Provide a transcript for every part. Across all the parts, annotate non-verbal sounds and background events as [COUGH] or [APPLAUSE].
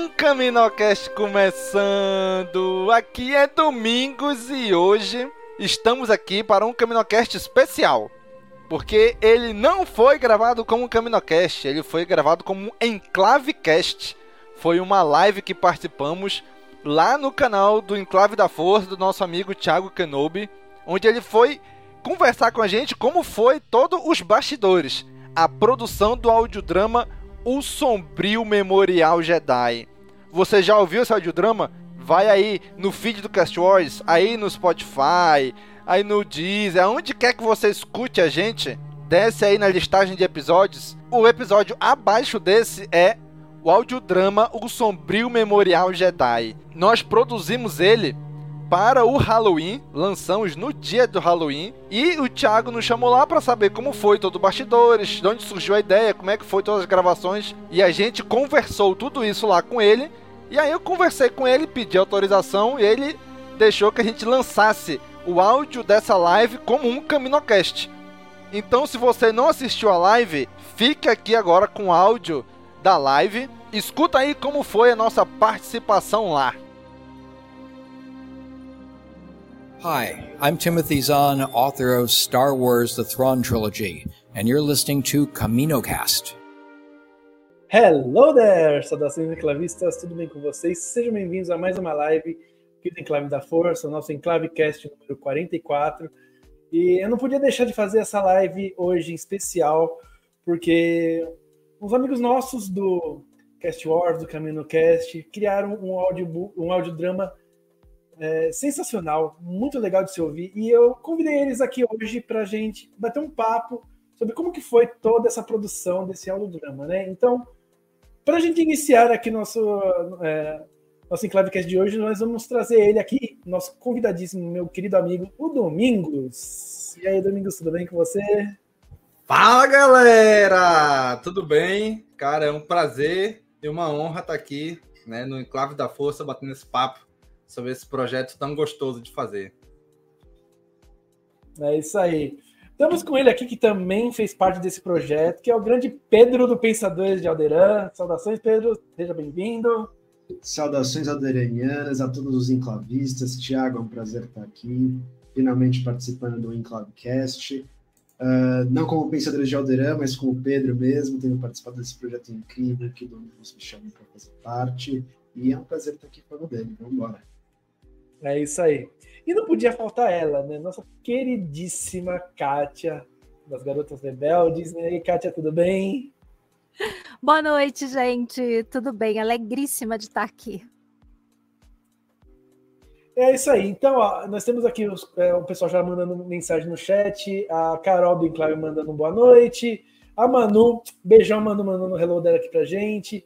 um Caminocast começando! Aqui é Domingos e hoje estamos aqui para um Caminocast especial. Porque ele não foi gravado como Caminocast, ele foi gravado como Enclavecast. Foi uma live que participamos lá no canal do Enclave da Força do nosso amigo Thiago Kenobi, onde ele foi conversar com a gente como foi todos os bastidores, a produção do audiodrama O Sombrio Memorial Jedi. Você já ouviu esse audiodrama? Vai aí no feed do Cast Wars, aí no Spotify, aí no Deezer, aonde quer que você escute a gente, desce aí na listagem de episódios. O episódio abaixo desse é o audiodrama O Sombrio Memorial Jedi. Nós produzimos ele para o Halloween, lançamos no dia do Halloween, e o Thiago nos chamou lá para saber como foi todo o bastidores, de onde surgiu a ideia, como é que foi todas as gravações, e a gente conversou tudo isso lá com ele, e aí eu conversei com ele, pedi autorização, e ele deixou que a gente lançasse o áudio dessa live como um Caminocast. Então, se você não assistiu a live, fique aqui agora com o áudio da live. Escuta aí como foi a nossa participação lá. Hi, I'm Timothy Zahn, author of Star Wars The Thrawn Trilogy, and you're listening to CaminoCast. Hello there, saudações enclavistas, tudo bem com vocês? Sejam bem-vindos a mais uma live aqui do Enclave da Força, nosso Enclavecast número 44. E eu não podia deixar de fazer essa live hoje em especial, porque uns amigos nossos do Cast Wars, do CaminoCast, criaram um, audio, um audiodrama é, sensacional, muito legal de se ouvir. E eu convidei eles aqui hoje para gente bater um papo sobre como que foi toda essa produção desse audiodrama, né? Então, para a gente iniciar aqui nosso é, nosso Enclavecast de hoje, nós vamos trazer ele aqui, nosso convidadíssimo, meu querido amigo, o Domingos. E aí, Domingos, tudo bem com você? Fala, galera! Tudo bem? Cara, é um prazer e uma honra estar aqui né, no Enclave da Força, batendo esse papo sobre esse projeto tão gostoso de fazer. É isso aí. Estamos com ele aqui que também fez parte desse projeto, que é o grande Pedro do Pensadores de Alderan. Saudações, Pedro. Seja bem-vindo. Saudações alderanianas a todos os enclavistas. Tiago, é um prazer estar aqui, finalmente participando do Enclavecast. Uh, não como Pensadores de Alderan, mas como Pedro mesmo, tendo participado desse projeto incrível que o Domingos me chama para fazer parte. E é um prazer estar aqui falando dele. Vamos embora. É isso aí. E não podia faltar ela, né? Nossa queridíssima Kátia, das Garotas Rebeldes. E aí, Kátia, tudo bem? Boa noite, gente. Tudo bem? Alegríssima de estar aqui. É isso aí. Então, ó, nós temos aqui os, é, o pessoal já mandando mensagem no chat, a Carol do Enclave mandando boa noite, a Manu, beijão, Manu, mandando hello dela aqui pra gente.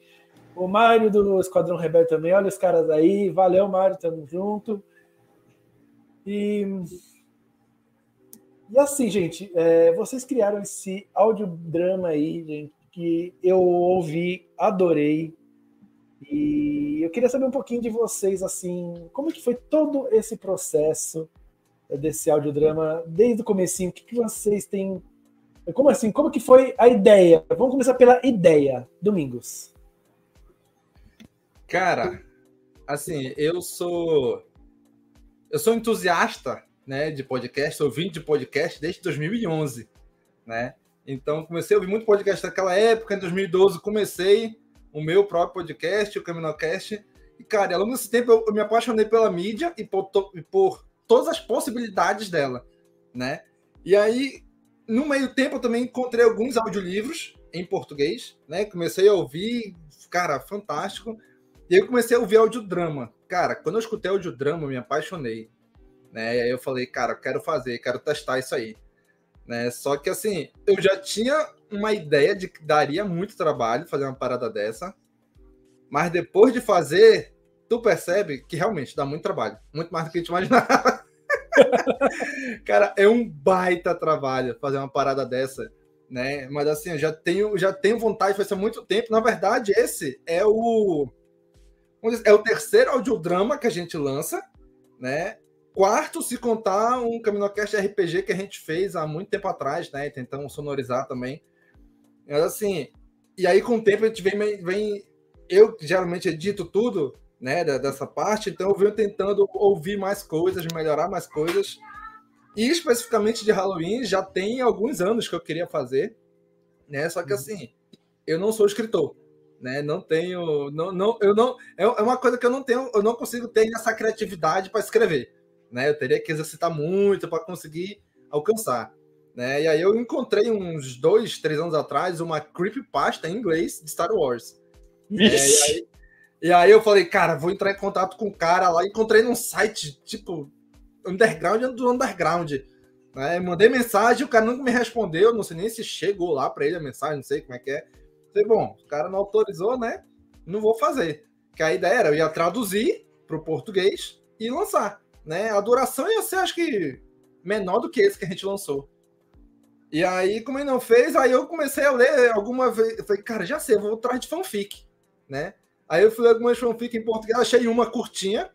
O Mário do Esquadrão Rebelde também, olha os caras aí. Valeu, Mário, tamo junto. E, e assim, gente, é, vocês criaram esse audiodrama aí, gente, que eu ouvi, adorei. E eu queria saber um pouquinho de vocês, assim, como que foi todo esse processo desse audiodrama, desde o comecinho, o que, que vocês têm... Como assim, como que foi a ideia? Vamos começar pela ideia, Domingos. Cara, assim, eu sou... Eu sou entusiasta, né, de podcast, ouvindo de podcast desde 2011, né? Então, comecei a ouvir muito podcast naquela época, em 2012 comecei o meu próprio podcast, o Caminocast. E, cara, ao longo desse tempo eu, eu me apaixonei pela mídia e por, to, por, todas as possibilidades dela, né? E aí, no meio tempo, eu também encontrei alguns audiolivros em português, né? Comecei a ouvir, cara, fantástico. E aí eu comecei a ouvir audiodrama. Cara, quando eu escutei audiodrama, eu me apaixonei. Né? E aí eu falei, cara, quero fazer, quero testar isso aí. Né? Só que assim, eu já tinha uma ideia de que daria muito trabalho fazer uma parada dessa, mas depois de fazer, tu percebe que realmente dá muito trabalho, muito mais do que a gente imaginava. [LAUGHS] Cara, é um baita trabalho fazer uma parada dessa, né? Mas assim, eu já tenho, já tenho vontade de fazer há muito tempo. Na verdade, esse é o é o terceiro audiodrama que a gente lança, né? Quarto, se contar um Caminocast RPG que a gente fez há muito tempo atrás, né? Tentamos sonorizar também. Mas assim, e aí com o tempo a gente vem, vem eu geralmente edito tudo, né, dessa parte, então eu venho tentando ouvir mais coisas, melhorar mais coisas. E especificamente de Halloween, já tem alguns anos que eu queria fazer, né? Só que uhum. assim, eu não sou escritor, né? Não tenho, não, não, eu não, é, é uma coisa que eu não tenho, eu não consigo ter essa criatividade para escrever né? Eu teria que exercitar muito para conseguir alcançar. Né? E aí eu encontrei uns dois, três anos atrás uma creepypasta em inglês de Star Wars. É, e, aí, e, aí, eu falei, cara, vou entrar em contato com o cara lá. Encontrei num site, tipo, underground do underground. Né? Mandei mensagem, o cara nunca me respondeu. Não sei nem se chegou lá para ele a mensagem, não sei como é que é. Falei, bom, o cara não autorizou, né? Não vou fazer. Que a ideia era, eu ia traduzir para o português e lançar né? A duração ia ser, acho que, menor do que esse que a gente lançou. E aí, como ele não fez, aí eu comecei a ler alguma vez. Eu falei, cara, já sei, vou atrás de fanfic, né? Aí eu fui ler algumas fanfic em português, achei uma curtinha,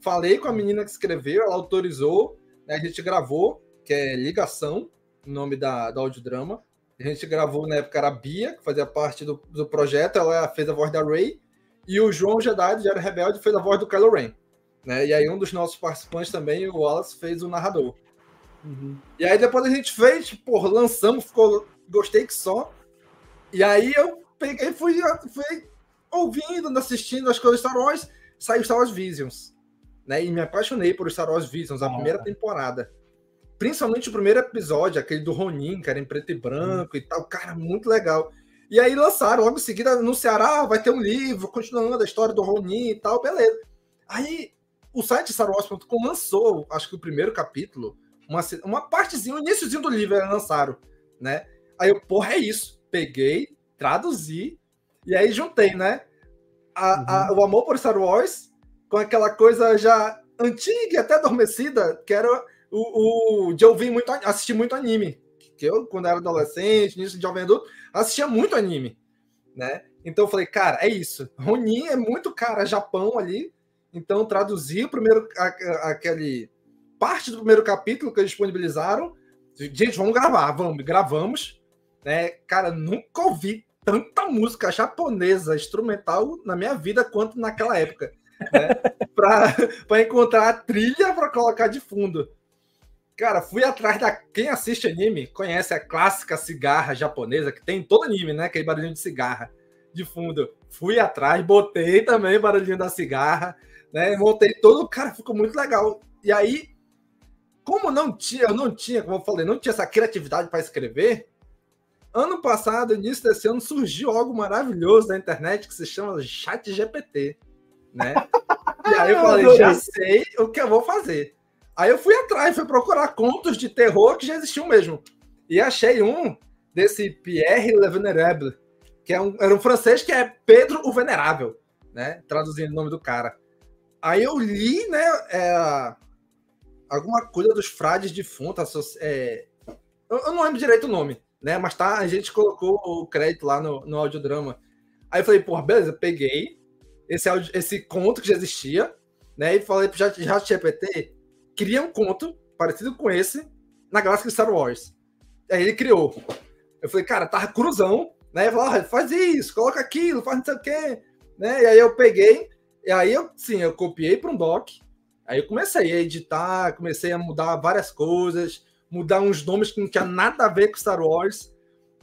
falei com a menina que escreveu, ela autorizou, né? a gente gravou, que é Ligação, nome da, da audiodrama. A gente gravou na época era a Bia, que fazia parte do, do projeto, ela fez a voz da Ray, e o João Jedi, de Era Rebelde, fez a voz do Kylo Ren. Né? E aí um dos nossos participantes também, o Wallace, fez o narrador. Uhum. E aí depois a gente fez, pô, lançamos, ficou, gostei que só. E aí eu peguei, fui, fui ouvindo, assistindo as coisas Star Wars, saiu Star Wars Visions. Né? E me apaixonei por Star Wars Visions, a ah. primeira temporada. Principalmente o primeiro episódio, aquele do Ronin, que era em preto e branco uhum. e tal. Cara, muito legal. E aí lançaram, logo em seguida anunciaram, ah, vai ter um livro continuando a história do Ronin e tal, beleza. Aí o site StarWars.com lançou, acho que o primeiro capítulo, uma, uma partezinha, o iníciozinho do livro eles lançaram, né? Aí eu, porra, é isso. Peguei, traduzi, e aí juntei, né? A, uhum. a, o amor por Star Wars com aquela coisa já antiga e até adormecida, que era o, o de ouvir muito, assistir muito anime. Que eu, quando era adolescente, início de jovem adulto, assistia muito anime, né? Então eu falei, cara, é isso. Ronin é muito cara Japão ali, então, traduzir o primeiro, aquele parte do primeiro capítulo que eles disponibilizaram. Gente, vamos gravar, vamos, gravamos. Né? Cara, nunca ouvi tanta música japonesa instrumental na minha vida quanto naquela época. Né? [LAUGHS] para encontrar a trilha para colocar de fundo. Cara, fui atrás da. Quem assiste anime conhece a clássica cigarra japonesa que tem todo anime, né? Aquele barulhinho de cigarra de fundo. Fui atrás, botei também barulhinho da cigarra né? Voltei todo, cara, ficou muito legal. E aí, como não tinha, eu não tinha, como eu falei, não tinha essa criatividade para escrever, ano passado, início desse ano, surgiu algo maravilhoso na internet que se chama Chat GPT, né? E aí eu falei, [LAUGHS] já sei o que eu vou fazer. Aí eu fui atrás, fui procurar contos de terror que já existiam mesmo. E achei um desse Pierre Le Venerable, que é um, era um francês que é Pedro o Venerável, né? Traduzindo o nome do cara. Aí eu li, né, é, alguma coisa dos frades defuntos. É, eu, eu não lembro direito o nome. né? Mas tá, a gente colocou o crédito lá no, no audiodrama. Aí eu falei, porra, beleza, peguei esse, esse conto que já existia, né? E falei pro ChatGPT, cria um conto parecido com esse na galáxia de Star Wars. Aí ele criou. Eu falei, cara, tava cruzão, né? Falou, ah, faz isso, coloca aquilo, faz não sei o quê, né? E aí eu peguei, e aí eu, sim, eu copiei para um doc, aí eu comecei a editar, comecei a mudar várias coisas, mudar uns nomes que não tinha nada a ver com Star Wars,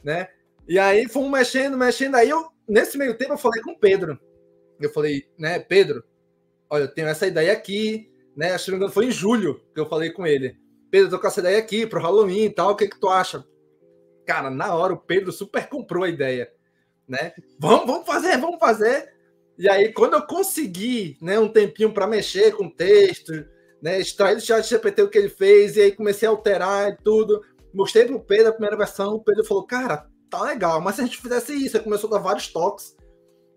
né? E aí fomos mexendo, mexendo, aí eu, nesse meio tempo eu falei com o Pedro, eu falei, né, Pedro, olha, eu tenho essa ideia aqui, né? Acho que foi em julho que eu falei com ele. Pedro, tô com essa ideia aqui pro Halloween e tal, o que que tu acha? Cara, na hora o Pedro super comprou a ideia, né? Vamos, vamos fazer, vamos fazer. E aí, quando eu consegui, né, um tempinho para mexer com o texto, né, extrair do chat GPT o que ele fez, e aí comecei a alterar e tudo, mostrei pro Pedro a primeira versão, o Pedro falou, cara, tá legal, mas se a gente fizesse isso, aí começou a dar vários toques.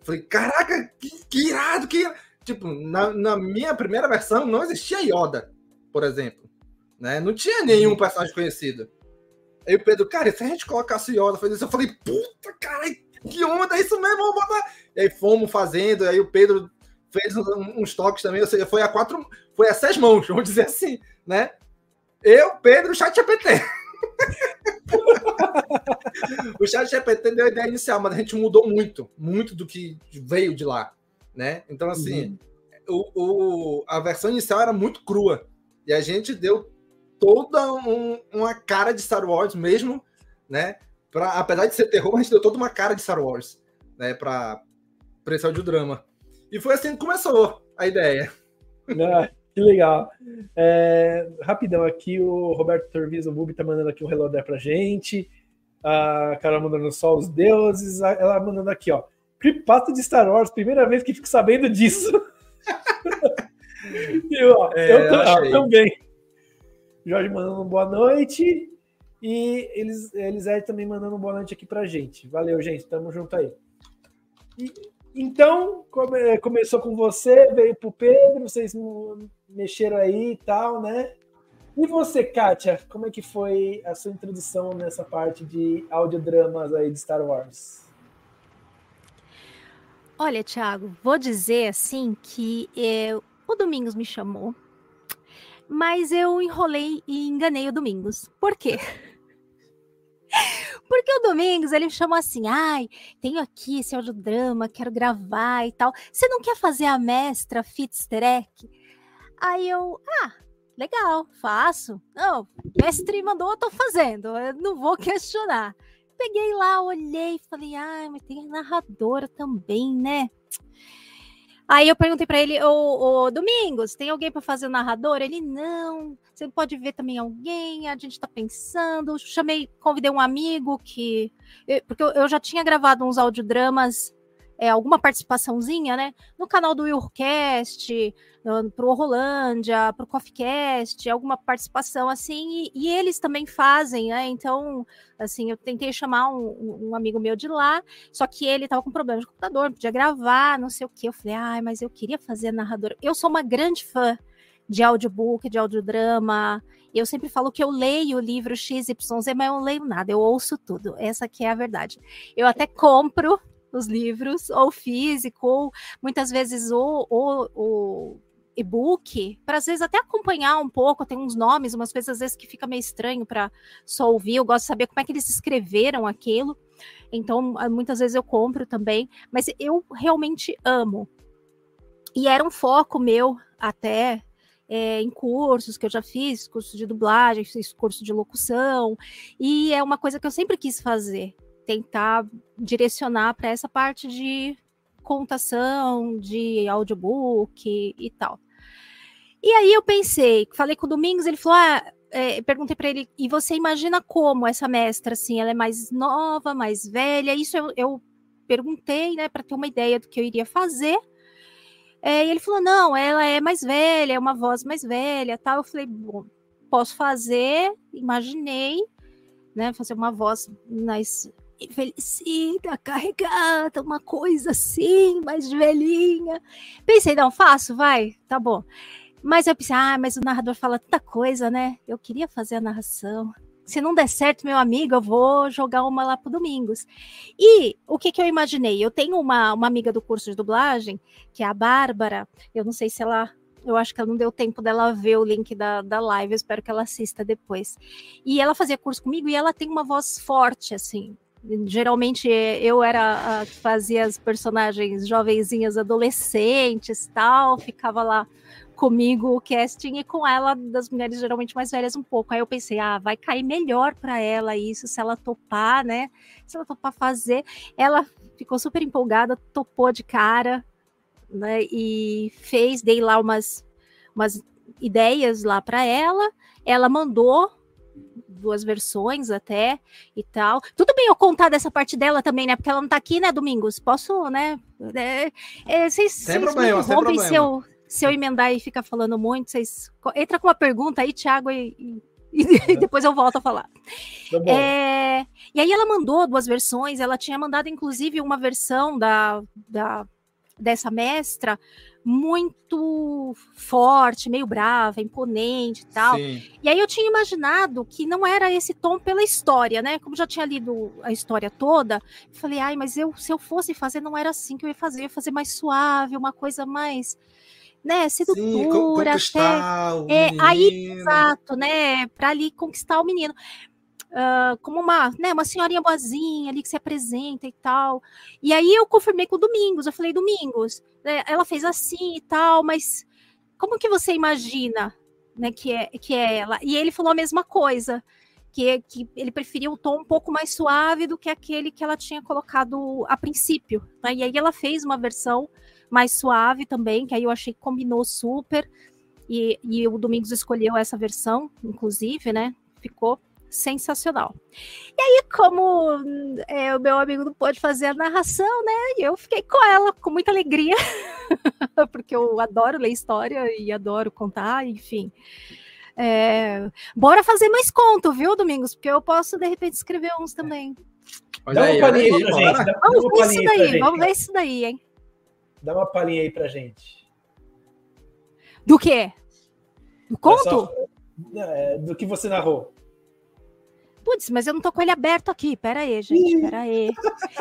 Falei, caraca, que, que irado, que irado. Tipo, na, na, minha primeira versão não existia Yoda, por exemplo. Né? Não tinha nenhum uhum. personagem conhecido. Aí o Pedro, cara, se a gente colocasse Yoda, faz isso, eu falei, puta, cara, que onda, é isso mesmo, vamos botar. E aí fomos fazendo, aí o Pedro fez uns toques também, ou seja, foi a quatro, foi a seis mãos, [LAUGHS] vamos dizer assim, né? Eu, Pedro, o chat GPT. [LAUGHS] o chat GPT deu a ideia inicial, mas a gente mudou muito, muito do que veio de lá né? Então, assim, uhum. o, o, a versão inicial era muito crua. E a gente deu toda um, uma cara de Star Wars mesmo, né? Pra, apesar de ser terror, a gente deu toda uma cara de Star Wars, né? Para esse audiodrama. E foi assim que começou a ideia. [LAUGHS] Ah, que legal. É, rapidão aqui, o Roberto Torviso Bubi tá mandando aqui um relógio pra gente. A Carol mandando só os deuses. Ela mandando aqui, ó. Creepypasta de Star Wars, primeira vez que fico sabendo disso. [LAUGHS] e, ó, é, eu, eu também. Jorge mandando boa noite. E eles, Elisete também mandando boa noite aqui pra gente. Valeu, gente. Tamo junto aí. E, então, come, começou com você, veio pro Pedro, vocês mexeram aí e tal, né? E você, Kátia, como é que foi a sua introdução nessa parte de audiodramas aí de Star Wars? Olha, Thiago, vou dizer assim que eu, o Domingos me chamou, mas eu enrolei e enganei o Domingos. Por quê? [LAUGHS] Porque o Domingos, ele me chamou assim, ai, tenho aqui esse audiodrama, quero gravar e tal. Você não quer fazer a mestra Fitzterek? Aí eu, ah, legal, faço. Não, mestre mandou, eu tô fazendo, eu não vou [LAUGHS] questionar peguei lá, olhei falei, ah, mas tem narradora também, né? Aí eu perguntei para ele, ô, ô, Domingos, tem alguém para fazer o narrador? Ele, não, você pode ver também alguém, a gente tá pensando. Chamei, convidei um amigo que. Porque eu já tinha gravado uns audiodramas é, alguma participaçãozinha, né? No canal do Willcast, para o Rolândia, para o CoffeeCast, alguma participação assim, e, e, eles também fazem, né? Então, assim, eu tentei chamar um, um amigo meu de lá, só que ele estava com problema de computador, não podia gravar, não sei o que. Eu falei, ai, mas eu queria fazer narradora. Eu sou uma grande fã de audiobook, de audiodrama. Eu sempre falo que eu leio o livro XYZ, mas eu não leio nada, eu ouço tudo. Essa que é a verdade. Eu até compro os livros, ou físico, ou muitas vezes o, o, o e-book, para às vezes até acompanhar um pouco, tem uns nomes, umas coisas às vezes que fica meio estranho para só ouvir, eu gosto de saber como é que eles escreveram aquilo. Então, ah, muitas vezes eu compro também, mas eu realmente amo. E era um foco meu até é, em cursos que eu já fiz, curso de dublagem, fiz curso de locução, e é uma coisa que eu sempre quis fazer tentar direcionar para essa parte de contação, de audiobook e tal. E aí eu pensei, falei com o Domingos, ele falou: ah, é, perguntei para ele, e você imagina como essa mestra, assim, ela é mais nova, mais velha? Isso eu, eu perguntei, né, para ter uma ideia do que eu iria fazer. É, e ele falou: não, ela é mais velha, é uma voz mais velha, tal. Eu falei: bom, posso fazer, imaginei, né, fazer uma voz mais envelhecida, carregada, uma coisa assim, mais velhinha. Pensei, não, faço, vai, tá bom. Mas eu pensei, ah, mas o narrador fala tanta coisa, né? Eu queria fazer a narração. se não der certo, meu amigo, eu vou jogar uma lá pro Domingos. E o que, que eu imaginei? Eu tenho uma, uma amiga do curso de dublagem, que é a Bárbara. Eu não sei se ela. Eu acho que ela não deu tempo dela ver o link da, da live, eu espero que ela assista depois. E ela fazia curso comigo e ela tem uma voz forte, assim. Geralmente eu era a que fazia as personagens jovenzinhas adolescentes tal, ficava lá comigo o casting e com ela das mulheres geralmente mais velhas um pouco. Aí eu pensei, ah, vai cair melhor para ela isso se ela topar, né? Se ela topar fazer. Ela ficou super empolgada, topou de cara, né? E fez, dei lá umas, umas ideias lá para ela. Ela mandou duas versões até e tal. Tudo bem eu contar dessa parte dela também, né? Porque ela não tá aqui, né, Domingos? Posso, né? É, é, vocês, sem problema, sem problema. Se eu, se eu emendar e ficar falando muito, vocês. Entra com uma pergunta aí, Thiago, e, e, [LAUGHS] e depois eu volto a falar. Tá é, e aí ela mandou duas versões, ela tinha mandado, inclusive, uma versão da, da dessa mestra muito forte, meio brava, imponente e tal. Sim. E aí eu tinha imaginado que não era esse tom pela história, né? Como já tinha lido a história toda, falei, ai, mas eu, se eu fosse fazer, não era assim que eu ia fazer, eu ia fazer mais suave, uma coisa mais né, sedutora, Sim, até. É, aí, exato, né, para ali conquistar o menino. Uh, como uma, né, uma senhorinha boazinha ali que se apresenta e tal. E aí eu confirmei com o Domingos, eu falei, Domingos, né, ela fez assim e tal, mas como que você imagina, né, que é, que é ela? E ele falou a mesma coisa, que, que ele preferia um tom um pouco mais suave do que aquele que ela tinha colocado a princípio. Né? E aí ela fez uma versão mais suave também, que aí eu achei que combinou super. E, e o Domingos escolheu essa versão, inclusive, né? Ficou sensacional. E aí, como é, o meu amigo não pode fazer a narração, né? Eu fiquei com ela com muita alegria, [LAUGHS] porque eu adoro ler história e adoro contar, enfim. É, bora fazer mais conto, viu, Domingos? Porque eu posso, de repente, escrever uns também. Olha aí, olha aí, gente. vamos ver isso daí, vamos ver isso daí, hein? Dá uma palhinha aí pra gente. Do quê? Do conto? Só, é, do que você narrou. Putz, mas eu não tô com ele aberto aqui. Pera aí, gente. Pera aí.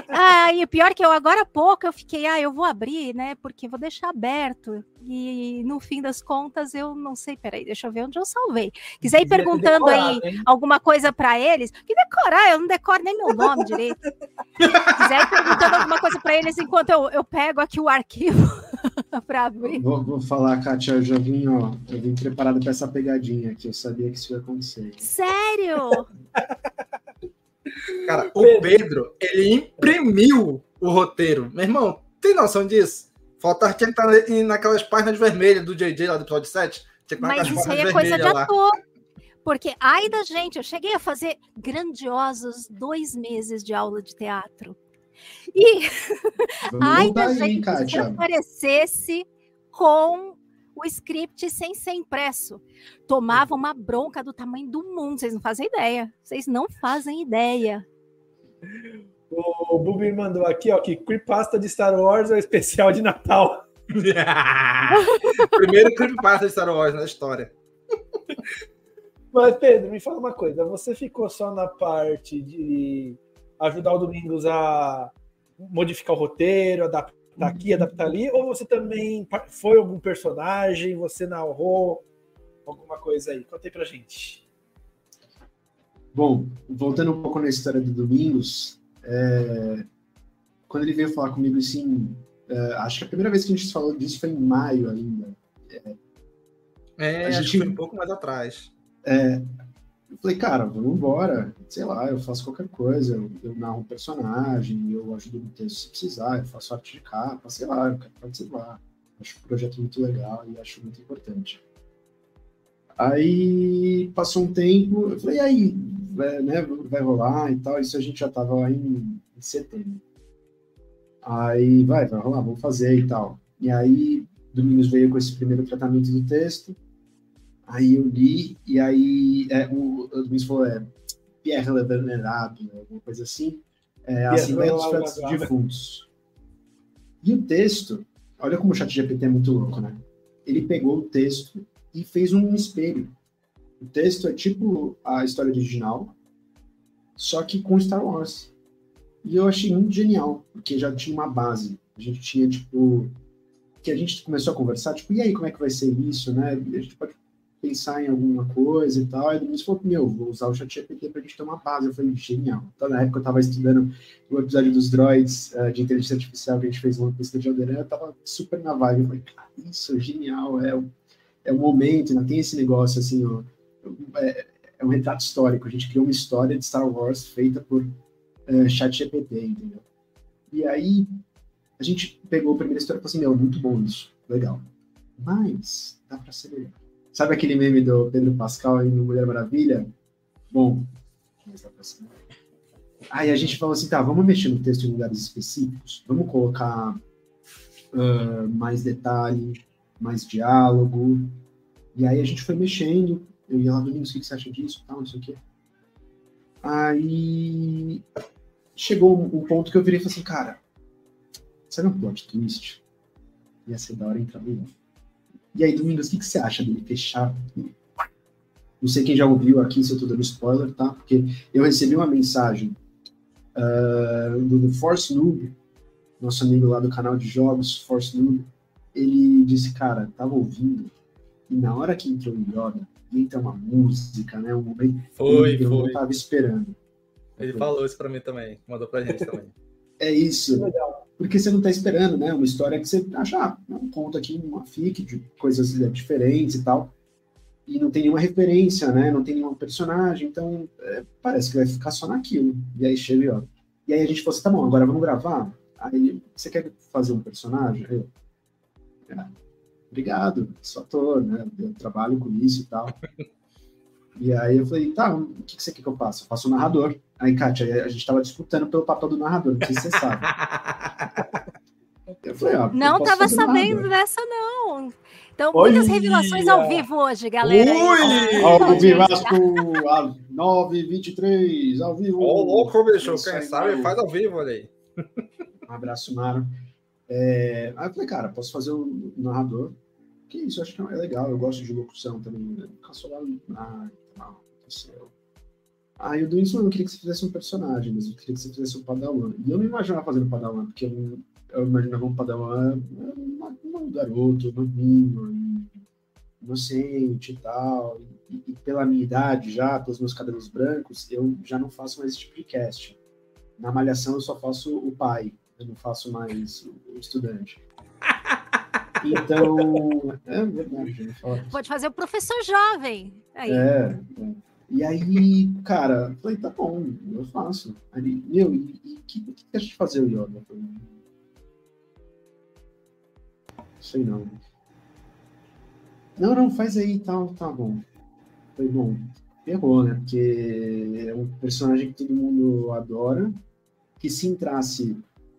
Ah, e o pior é que eu agora há pouco eu fiquei, ah, eu vou abrir, né? Porque vou deixar aberto. E no fim das contas eu não sei. Pera aí, deixa eu ver onde eu salvei. Quiser ir perguntando decorar, aí hein? alguma coisa para eles, que decorar, eu não decoro nem meu nome [LAUGHS] direito. Quiser ir perguntando alguma coisa para eles enquanto eu, eu pego aqui o arquivo [LAUGHS] para abrir. Vou, vou, falar, Kátia, eu já vim, ó, eu vim preparado para essa pegadinha que eu sabia que isso ia acontecer. Sério? Cara, o Pedro, ele imprimiu o roteiro. Meu irmão, tem noção disso? Falta tinha que estar naquelas páginas vermelhas do JJ lá do episódio 7. Mas isso aí é coisa de ator. Porque, ai da gente, eu cheguei a fazer grandiosos dois meses de aula de teatro. E [LAUGHS] ai da gente, aí, se aparecesse com o script sem ser impresso. Tomava uma bronca do tamanho do mundo. Vocês não fazem ideia. Vocês não fazem ideia. O Bubi mandou aqui, ó, que creepypasta de Star Wars é o especial de Natal. [LAUGHS] Primeiro creepypasta de Star Wars na história. Mas, Pedro, me fala uma coisa. Você ficou só na parte de ajudar o Domingos a modificar o roteiro, adaptar adaptar aqui, adaptar ali, ou você também foi algum personagem, você narrou alguma coisa aí? Conta aí pra gente. Bom, voltando um pouco na história do Domingos, é... quando ele veio falar comigo assim, é... acho que a primeira vez que a gente falou disso foi em maio ainda. É, é a gente foi um pouco mais atrás. É, eu falei, cara, vamos embora, sei lá, eu faço qualquer coisa, eu, eu narro um personagem, eu ajudo no texto se precisar, eu faço arte de capa, sei lá, eu quero participar. Acho o projeto muito legal e acho muito importante. Aí passou um tempo, eu falei, e aí, vai, né, vai rolar e tal, isso a gente já tava lá em, em setembro. Aí, vai, vai rolar, vamos fazer e tal. E aí, Domingos veio com esse primeiro tratamento do texto, Aí eu li, e aí é, o, o Luiz falou, é Pierre Le Venerable, alguma coisa assim, é, a Assembleia dos Fetos Defuntos. E o texto, olha como o chat GPT é muito louco, né? Ele pegou o texto e fez um espelho. O texto é tipo a história original, só que com Star Wars. E eu achei muito genial, porque já tinha uma base. A gente tinha, tipo, que a gente começou a conversar, tipo, e aí, como é que vai ser isso, né? A gente pode pensar em alguma coisa e tal. E o falou, meu, vou usar o ChatGPT pra gente ter uma base. Eu falei, genial. Então, na época eu tava estudando o episódio dos droids uh, de inteligência artificial que a gente fez uma pesquisa de Alderan, eu tava super na vibe. Eu falei, cara, isso, genial, é é o momento, ainda tem esse negócio, assim, ó, é, é um retrato histórico. A gente criou uma história de Star Wars feita por uh, ChatGPT, entendeu? E aí, a gente pegou a primeira história e falou assim, meu, muito bom isso, legal. Mas, dá pra ser melhor Sabe aquele meme do Pedro Pascal aí no Mulher Maravilha? Bom, aí a gente falou assim, tá, vamos mexer no texto em lugares específicos, vamos colocar uh, mais detalhe, mais diálogo, e aí a gente foi mexendo, eu ia lá, Domingos, o que você acha disso, tal, não sei o quê. Aí chegou um ponto que eu virei e falei assim, cara, sabe um plot twist? Ia ser da hora entrar no e aí, Domingos, o que, você acha dele fechar? Não sei quem já ouviu aqui, se eu tô dando spoiler, tá? Porque eu recebi uma mensagem uh, do Force Noob, nosso amigo lá do canal de jogos, Force Noob. Ele disse, cara, tava ouvindo, e na hora que entrou o Yoda, entra uma música, né? Um momento foi, eu foi. não tava esperando. Ele foi. falou isso pra mim também, mandou pra gente também. [LAUGHS] é isso. Legal porque você não está esperando, né? Uma história que você acha, ah, um conto aqui, uma fic de coisas é, diferentes e tal, e não tem nenhuma referência, né? Não tem nenhum personagem, então é, parece que vai ficar só naquilo. E aí chega, ó. E aí a gente falou assim, tá bom, agora vamos gravar? Aí, você quer fazer um personagem? Eu, é, obrigado, sou ator, né? Eu trabalho com isso e tal. E aí eu falei, tá, o que, que você quer que eu faça? Eu faço o narrador. Aí, Kátia, a gente tava disputando pelo papel do narrador, não sei se você sabe. Eu falei, ó, não eu tava sabendo narrador. dessa, não. Então, muitas revelações ao vivo hoje, galera. Ui! Ao vivo, às 9h23, ao vivo. Ô, louco, bicho, quem sabe faz ao vivo, olha aí. Um abraço, Maro. É... Aí eu falei, cara, posso fazer o narrador? Que isso, acho que é legal, eu gosto de locução também. Né? Caçolar, ah, não, aconteceu. Aí o Duins falou, eu queria que você fizesse um personagem, mas eu queria que você fizesse um Padawan. E eu não imaginava fazendo Padawan, porque eu, eu imaginava um Padawan um, um garoto, novinho, inocente e tal. E, e, pela minha idade já, pelos meus cabelos brancos, eu já não faço mais esse tipo de cast. Na Malhação eu só faço o pai, eu não faço mais o estudante. [LAUGHS] Então, é verdade. Pode fazer o professor jovem. Aí. É. E aí, cara, falei, tá bom, eu faço. Aí, meu, e o que, que a gente fazer o yoga? Falei, sei não. Não, não, faz aí, tá, tá bom. Falei, bom, errou, né? Porque é um personagem que todo mundo adora, que se entrasse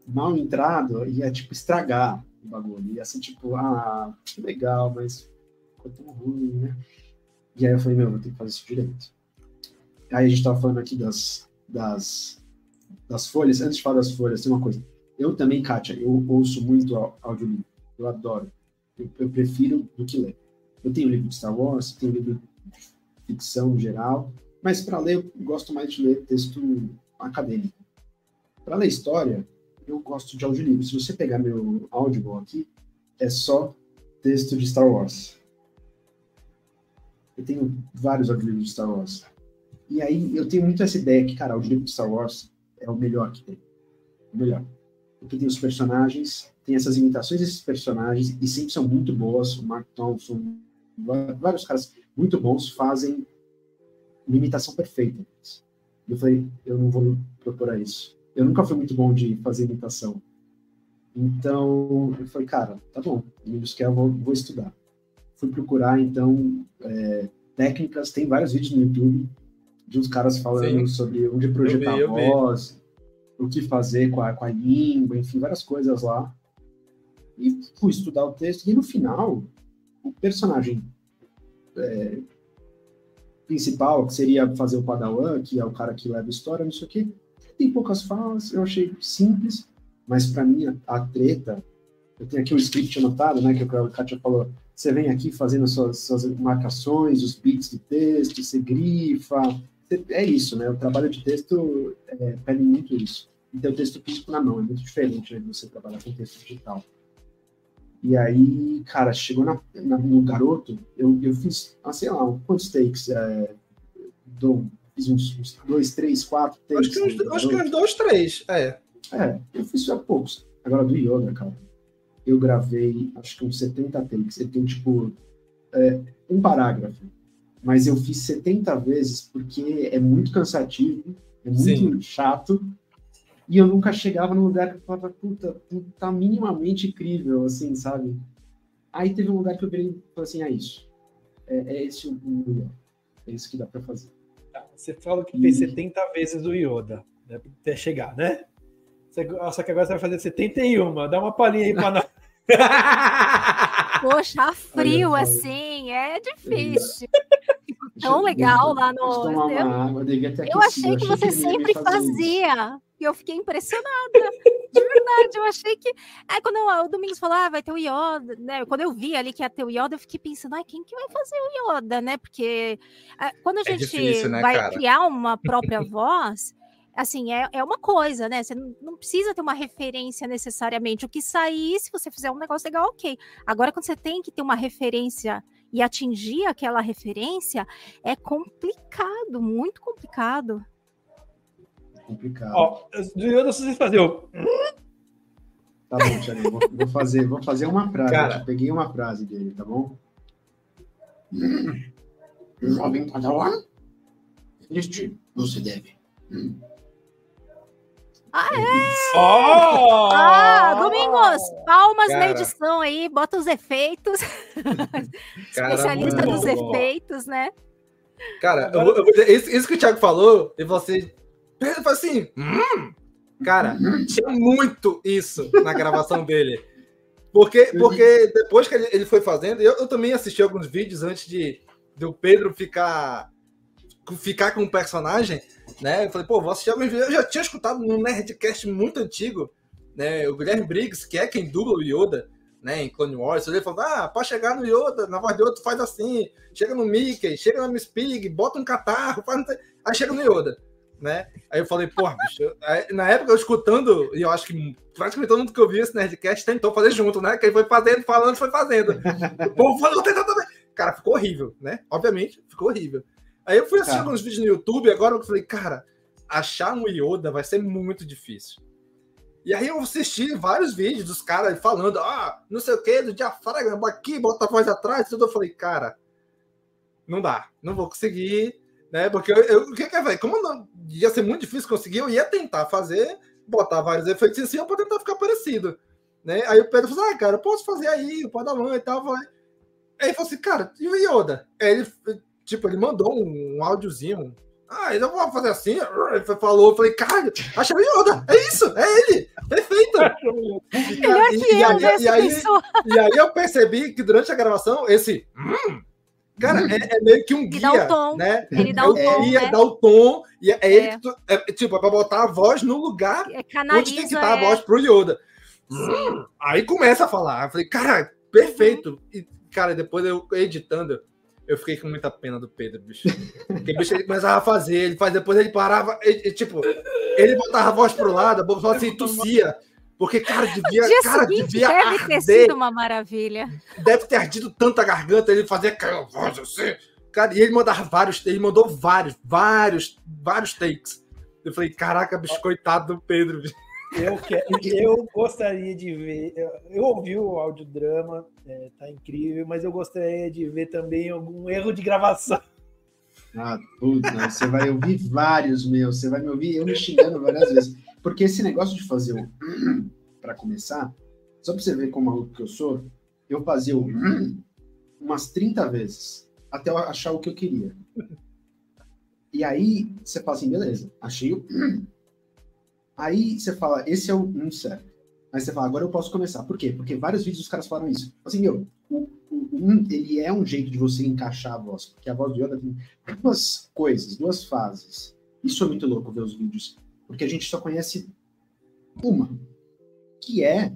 mal entrado, ia, tipo, estragar o bagulho. Ia ser, tipo, ah, que legal, mas ficou tão ruim, né? E aí eu falei, meu, vou ter que fazer isso direito. Aí a gente tava falando aqui das, das, das folhas. Antes de falar das folhas, tem uma coisa. Eu também, Kátia, eu ouço muito audiolivro. Eu adoro. Eu, eu, prefiro do que ler. Eu tenho livro de Star Wars, tenho livro de ficção geral, mas para ler eu gosto mais de ler texto acadêmico. Para ler história, eu gosto de audiolivro. Se você pegar meu Audible aqui, é só texto de Star Wars. Eu tenho vários audiolivros de Star Wars. E aí eu tenho muito essa ideia que, cara, o livro de Star Wars é o melhor que tem. O melhor. Porque tem os personagens, tem essas imitações desses personagens, e sempre são muito boas. O Mark Thompson, vários caras muito bons fazem uma imitação perfeita. Eu falei, eu não vou procurar isso. Eu nunca fui muito bom de fazer imitação. Então, eu falei, cara, tá bom, que eu vou, vou estudar. Fui procurar, então, é, técnicas, tem vários vídeos no YouTube de uns caras falando Sim. sobre onde projetar a voz, o que fazer com a, com a língua, enfim, várias coisas lá. E fui estudar o texto, e no final, o personagem é, principal, que seria fazer o Padawan, que é o cara que leva a história, não sei o quê, tem poucas falas, eu achei simples, mas para mim a, a, treta, eu tenho aqui o script anotado, né, que o Kátia falou, você vem aqui fazendo suas, suas marcações, os bits do texto, você grifa. É isso, né? O trabalho de texto é, pede muito isso. E ter o texto físico na mão, é muito diferente né, de você trabalhar com texto digital. E aí, cara, chegou na, na, no garoto, eu, eu fiz, ah, sei lá, quantos takes? É, do, fiz uns, uns, dois, três, quatro takes. Acho que uns, acho que uns dois, três, é. É, eu fiz há poucos. Agora do Yoda, cara eu gravei acho que uns 70 takes. Ele tem tipo é, um parágrafo, mas eu fiz 70 vezes porque é muito cansativo, é muito Sim. chato. E eu nunca chegava num lugar que eu falava, puta, tá minimamente incrível, assim, sabe? Aí teve um lugar que eu virei e falei assim, é isso. É, é esse o melhor. É isso que dá para fazer. Tá, você fala que fez 70 vezes o Yoda, né, até chegar, né? Só que agora você vai fazer 71. Dá uma palhinha aí para nós. [LAUGHS] Poxa, frio assim, é difícil. Ficou tão legal lá no. Eu achei que você sempre fazia. E eu fiquei impressionada. De verdade, eu achei que. Aí quando o Domingos falou, ah, vai ter o Yoda, né? Quando eu vi ali que ia ter o Yoda, eu fiquei pensando, ai, quem que vai fazer o Yoda, né? Porque ah, quando a é gente é difícil, né, vai cara? criar uma própria [LAUGHS] voz assim, é, é uma coisa, né? Você não, precisa ter uma referência necessariamente. O que sair, se você fizer um negócio legal, ok. Agora, quando você tem que ter uma referência e atingir aquela referência, é complicado, muito complicado. Complicado. Ó, do Yoda, vocês fazer o... Tá bom, Thiago, vou, vou, fazer, vou fazer uma frase. Cara, peguei uma frase dele, tá bom? Jovem Padawan, este você deve. Ah, é? Oh! Ah, Domingos, palmas Cara. na edição aí, bota os efeitos. [LAUGHS] Especialista dos efeitos, né? Cara, eu, eu, isso, isso, que o Thiago falou, e você falou assim, hum, cara, tinha muito isso na gravação [LAUGHS] dele. Porque, porque depois que ele, ele foi fazendo, eu, eu, também assisti alguns vídeos antes de do Pedro ficar ficar com o personagem, né? Eu falei, pô, vou assistir alguns vídeos. Eu já tinha escutado num Nerdcast muito antigo, né? O Guilherme Briggs, que é quem dubla o Yoda, né? Em Clone Wars. Ele falou, ah, pra chegar no Yoda, na voz de outro faz assim. Chega no Mickey, chega na Miss Pig, bota um catarro, faz... aí chega no Yoda. Né? Aí eu falei, porra, bicho. Aí, na época eu escutando, e eu acho que praticamente todo mundo que ouviu esse Nerdcast tentou fazer junto, né? Que ele foi fazendo, falando, foi fazendo. o povo falou, também. Cara, ficou horrível, né? Obviamente, ficou horrível. Aí eu fui assistir alguns vídeos no YouTube e agora eu falei, cara, achar um Yoda vai ser muito difícil. E aí eu assisti vários vídeos dos caras falando, ah, não sei o que, do diafragma aqui, bota a voz atrás, tudo. Eu falei, cara, não dá, não vou conseguir, né? Porque eu, eu o que que é, como não, ia ser muito difícil conseguir, eu ia tentar fazer, botar vários efeitos em cima para tentar ficar parecido, né? Aí o Pedro falou, ah, cara, eu posso fazer aí, o Padawan e tal, vai. Aí ele falou assim, cara, e o Yoda? Aí ele Tipo, ele mandou um, um áudiozinho. Ah, eu vou fazer assim. Ele falou, eu falei, cara, achei Yoda, é isso, é ele, perfeito. Que e, e, aí, aí, e aí eu percebi que durante a gravação, esse. Hum, Cara, é, é, meio que um guia, ele dá o tom, né? Ele dá o tom, guia, né? dá o tom, e é ele é. Tu, é, tipo, é pra botar a voz no lugar é, onde tem que estar a voz pro Yoda. Hum, aí começa a falar. Eu falei, cara, perfeito. Uhum. E, cara, depois eu editando, eu fiquei com muita pena do Pedro, bicho. Porque bicho, ele começava a fazer, ele faz, depois ele parava, ele, tipo, ele botava a voz pro lado, a boca assim, tossia. Porque, cara, devia. O dia cara, devia deve arder. ter sido uma maravilha. Deve ter ardido tanta garganta, ele fazia aquela voz assim. Cara, e ele mandava vários, ele mandou vários, vários, vários takes. Eu falei, caraca, bicho, coitado do Pedro. Eu, quero, eu gostaria de ver. Eu, eu ouvi o audiodrama, é, tá incrível, mas eu gostaria de ver também algum erro de gravação. Ah, puta, você vai ouvir vários meus, você vai me ouvir eu me xingando várias vezes. Porque esse negócio de fazer o [CLEARS THROAT] para começar, só para você ver como maluco que eu sou, eu fazia o [CLEARS THROAT] umas 30 vezes até eu achar o que eu queria. E aí você fala assim, beleza, achei o [CLEARS THROAT] Aí você fala, esse é o um certo. Aí você fala, agora eu posso começar. Por quê? Porque vários vídeos os caras falaram isso. Assim, meu, o, o um, ele é um jeito de você encaixar a voz. Porque a voz do Yoda tem duas coisas, duas fases. Isso é muito louco ver os vídeos. Porque a gente só conhece uma. Que é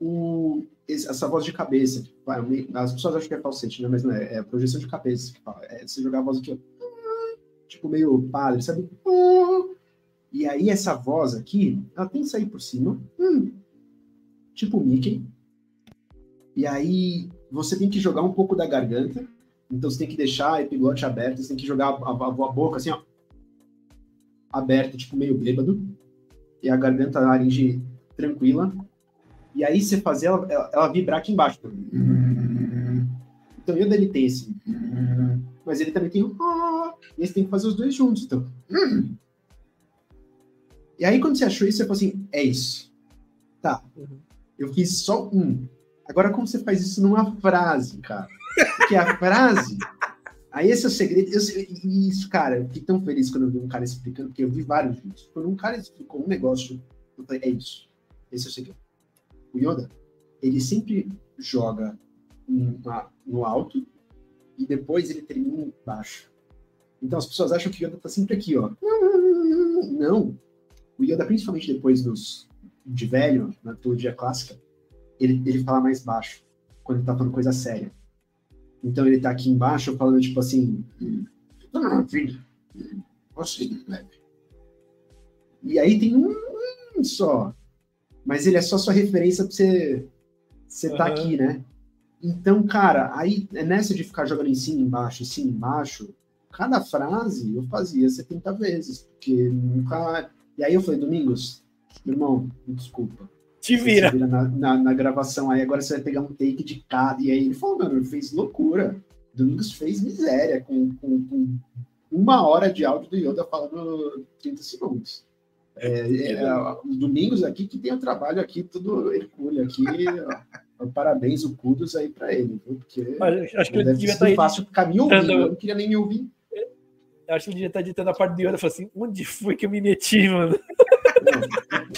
o, essa voz de cabeça. As pessoas acham que é falsete, né? Mas não é. É projeção de cabeça que fala. É você jogar a voz aqui, ó. Tipo, meio pálido, sabe? E aí, essa voz aqui, ela tem que sair por cima. tipo Mickey. E aí, você tem que jogar um pouco da garganta. Então, você tem que deixar a epiglote aberta. Você tem que jogar a, a- a boca assim, ó. Aberta, tipo meio bêbado. E a garganta, a laringe tranquila. E aí, você fazer ela, ela, ela vibrar aqui embaixo. Então, eu dele tem esse. Mas ele também tem o. E você tem que fazer os dois juntos. Então. E aí, quando você achou isso, você falou assim: é isso. Tá. Eu fiz só um. Agora, como você faz isso numa frase, cara? Porque a frase. Aí esse é o segredo. Eu isso, cara, eu fiquei tão feliz quando eu vi um cara explicando, porque eu vi vários vídeos. Quando um cara explicou um negócio, eu falei, é isso. Esse é o segredo. O Yoda, ele sempre joga uma- no alto e depois ele termina embaixo. Então as pessoas acham que o Yoda tá sempre aqui, ó. Não. O Yoda, principalmente depois dos de velho, na trilogia clássica, ele, ele fala mais baixo, quando ele tá falando coisa séria. Então ele tá aqui embaixo falando, tipo assim. "Ah, filho, você leve." E aí tem um, só. Mas ele é só sua referência pra você, você tá Aham. aqui, né? Então, cara, aí é nessa de ficar jogando em cima e embaixo, em cima embaixo, cada frase eu fazia 70 vezes, porque nunca. E aí eu falei, Domingos, meu irmão, me desculpa. Te vira. se na, na, na gravação aí, agora você vai pegar um take de cada. E aí ele falou, mano, ele fez loucura. Domingos fez miséria com, com, com uma hora de áudio do Yoda falando 30 segundos. É, é, os domingos aqui que tem o trabalho aqui, tudo hercúleo aqui. ó, parabéns, o Kudos aí pra ele, viu? Porque Mas acho que ele deve devia ser estar fácil ficar me ouvindo, eu não queria nem me ouvir. Eu acho que ele devia estar editando a parte do Yoda e falou assim: onde foi que eu me meti, mano?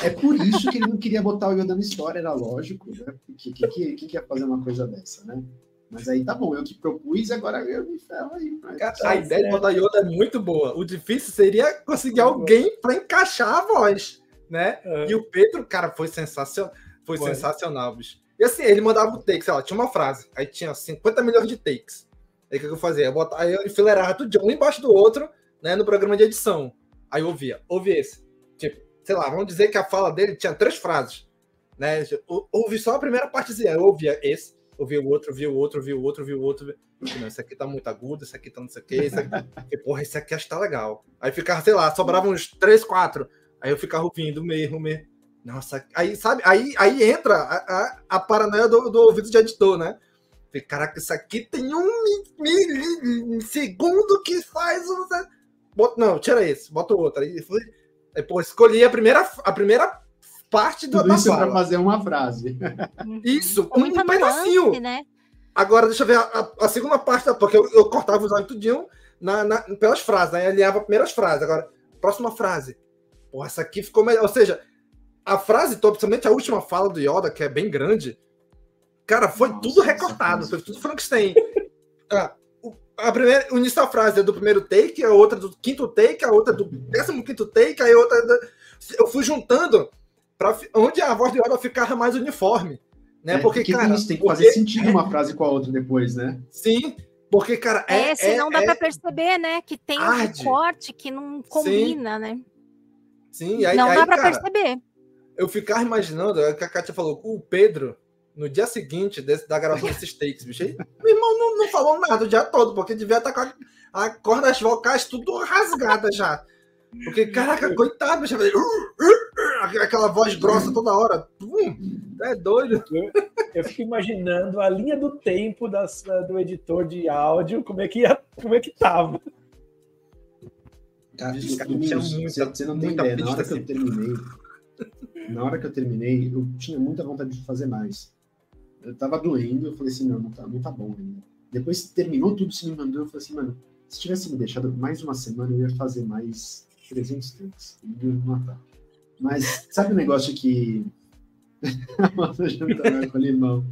É por isso que ele não queria botar o Yoda na história, era lógico, né? Porque quem que, quem que ia fazer uma coisa dessa, né? Mas aí tá bom, eu que propus, agora eu me ferro aí. Mas... Cara, Tá a ideia de botar Yoda é muito boa. O difícil seria conseguir alguém para encaixar a voz, né? E o Pedro, cara, foi sensacional. Foi, Foi. sensacional, bicho. E assim, ele mandava o take, sei lá, tinha uma frase, aí tinha 50 milhões de takes. Aí o que que eu fazia? Eu botava, aí eu enfileirava tudo um embaixo do outro, né, no programa de edição. Aí eu ouvia, ouvi esse. Sei lá, vamos dizer que a fala dele tinha três frases, né? Ouvi só a primeira partezinha, eu ouvia esse, ouvia o outro, ouvia o outro, ouvia o outro, ouvia o outro. Não, esse aqui tá muito agudo, esse aqui tá não sei o que, esse aqui... Porra, esse aqui acho que tá legal. Aí ficava, sei lá, sobrava uns três, quatro. Aí eu ficava ouvindo mesmo, mesmo. Nossa, aí, sabe, aí, aí entra a, a, a paranoia do, do ouvido de editor, né? Caraca, isso aqui tem um mi- mi- segundo que faz um. Bota, não, tira esse, bota o outro. Aí pô, escolhi a primeira, a primeira parte do, Tudo da isso é pra fala. fazer uma frase. Isso, Com um muita pedacinho. né? Agora, deixa eu ver a, a- a segunda parte, da- porque eu, eu cortava os áudios tudinho na, na- pelas frases, aí alinhava as primeiras frases. Agora, próxima frase. Pô, essa aqui ficou melhor. Ou seja, a frase toda, principalmente a última fala do Yoda, que é bem grande, cara, foi Nossa, tudo recortado, foi tudo Frankenstein. [LAUGHS] Ah, a primeira, o início da frase é do primeiro take, a outra do quinto take, a outra do décimo quinto take, aí a outra. da- Eu fui juntando para onde a voz do Yoda ficava mais uniforme. Né? É, porque, tem cara, isso, tem que porque- fazer sentido uma frase com a outra depois, né? Sim, porque, cara, é. É, senão dá é, pra perceber, né? Que tem um Arde. corte que não combina, né? Sim, aí, não aí, dá pra cara, perceber. eu ficava imaginando, é o que a Kátia falou, o Pedro, no dia seguinte desse- da gravação desses takes, bicho, aí, meu irmão não, não falou nada o dia todo, porque devia estar com a, a cordas vocais tudo rasgada já. Porque, caraca, coitado, bicho, "Uh, uh, uh", aquela voz grossa toda hora. Hum, é doido. Eu fico imaginando a linha do tempo das- do editor de áudio, como é que, ia, como é que tava. Cara, você, você não tem ideia. Na hora que eu terminei, na hora que eu terminei, eu tinha muita vontade de fazer mais. Eu tava doendo, eu falei assim, não, não tá, não tá bom ainda. Depois terminou tudo, você me mandou, eu falei assim, mano, se tivesse me deixado mais uma semana, eu ia fazer mais 300 takes. Eu ia me matar. Mas sabe o negócio que... [LAUGHS] Nossa, jantar com limão.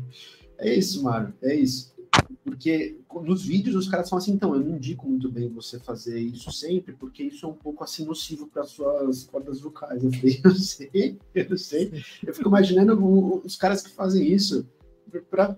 É isso, Mário, é isso. Porque nos vídeos os caras falam assim, então, eu não indico muito bem você fazer isso sempre, porque isso é um pouco assim nocivo para suas cordas vocais. Eu falei, [LAUGHS] eu sei, eu sei. Eu fico imaginando os caras que fazem isso pra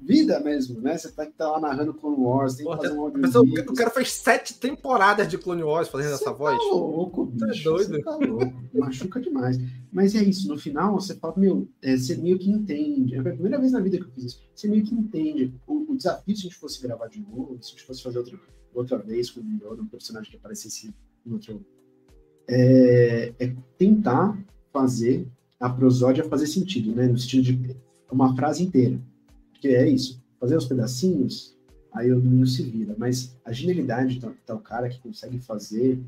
vida mesmo, né? Você tá, tá lá narrando Clone Wars, tem que fazer um. Mas o, cara fez sete temporadas de Clone Wars fazendo essa tá voz. louco, bicho. doido. Você tá louco. Machuca demais. Mas é isso, no final você fala, meu, é, você meio que entende. É a primeira vez na vida que eu fiz isso. Você meio que entende. O, o desafio, se a gente fosse gravar de novo, se a gente fosse fazer outra, outra vez com um personagem que aparecesse em outro. É, é tentar fazer a prosódia fazer sentido, né? No sentido de uma frase inteira. Porque é isso. Fazer os pedacinhos, aí o menino se vira. Mas a genialidade tá, tá o cara que consegue fazer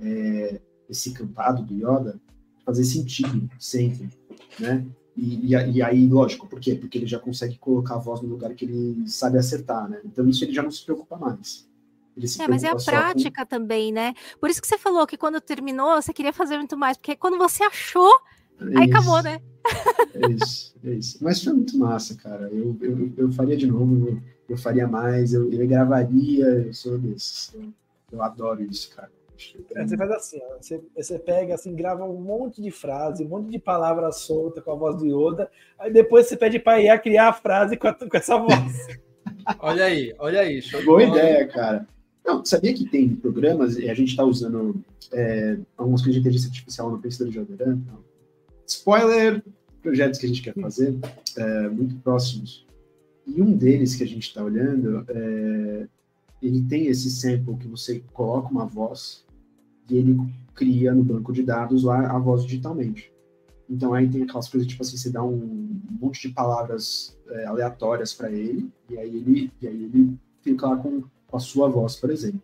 é, esse cantado do Yoda fazer sentido sempre, né? E, e, e aí, lógico, por quê? Porque ele já consegue colocar a voz no lugar que ele sabe acertar, né? Então isso ele já não se preocupa mais. É, mas é a só com- prática também, né? Por isso que você falou que quando terminou, você queria fazer muito mais, porque quando você achou, aí Isso. acabou, né? É isso, é isso. Mas foi muito massa, cara. Eu, eu, eu faria de novo, eu, eu faria mais, eu, eu gravaria, eu sou desses. Eu, adoro isso, cara. É, Você faz assim, ó, você, você pega assim, grava um monte de frase, um monte de palavra solta com a voz do Yoda, aí depois você pede pra IA criar a frase com, a- com essa voz. [LAUGHS] Olha aí, olha aí. Boa ideia, cara. Não, sabia que tem programas, e a gente está usando é, algumas coisas de inteligência artificial no Pensador de Alderan? Não. Spoiler! Projetos que a gente quer fazer, é, muito próximos. E um deles que a gente está olhando, é, ele tem esse sample que você coloca uma voz e ele cria no banco de dados lá a voz digitalmente. Então aí tem aquelas coisas tipo assim, você dá um monte de palavras é, aleatórias para ele e aí ele e aí ele fica lá com, com a sua voz, por exemplo.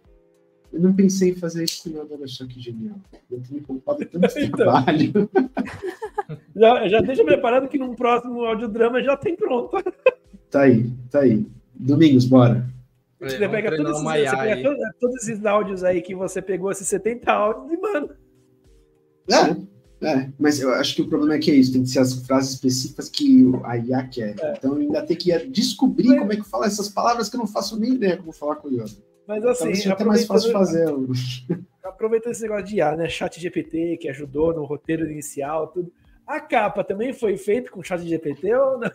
Eu não pensei em fazer isso nada, olha só que genial. Eu tenho me poupado tanto [LAUGHS] Então. trabalho. Já, já deixa preparado que num próximo audiodrama já tem pronto. Tá aí, tá aí. Domingos, bora. Você vamos pega, todos esses, você pega todos, todos esses áudios aí que você pegou, esses 70 áudios, e manda. É, é, mas eu acho que o problema é que é isso, tem que ser as frases específicas que o- a IA quer. Então ainda tem que descobrir como é que fala essas palavras que eu não faço nem ideia como falar com o Yoda. Mas assim, Talvez até mais fácil fazer. Aproveitando esse negócio de IA, né? Chat GPT, que ajudou no roteiro inicial, tudo. A capa também foi feita com chat GPT ou não?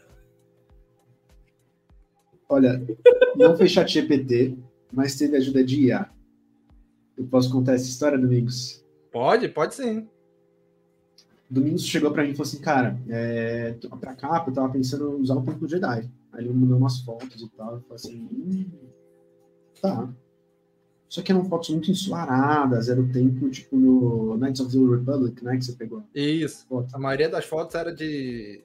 Olha, não foi chat GPT, mas teve ajuda de IA. Eu posso contar essa história, Domingos? Pode, pode sim. Domingos chegou pra mim e falou assim, cara, é, pra capa eu tava pensando em usar o Templo Jedi. Aí ele mandou umas fotos e tal, eu falei assim, hum, tá. Só que eram fotos muito ensolaradas, era o tempo, tipo, no Knights of the Republic, né, que você pegou. Isso. A maioria das fotos era de,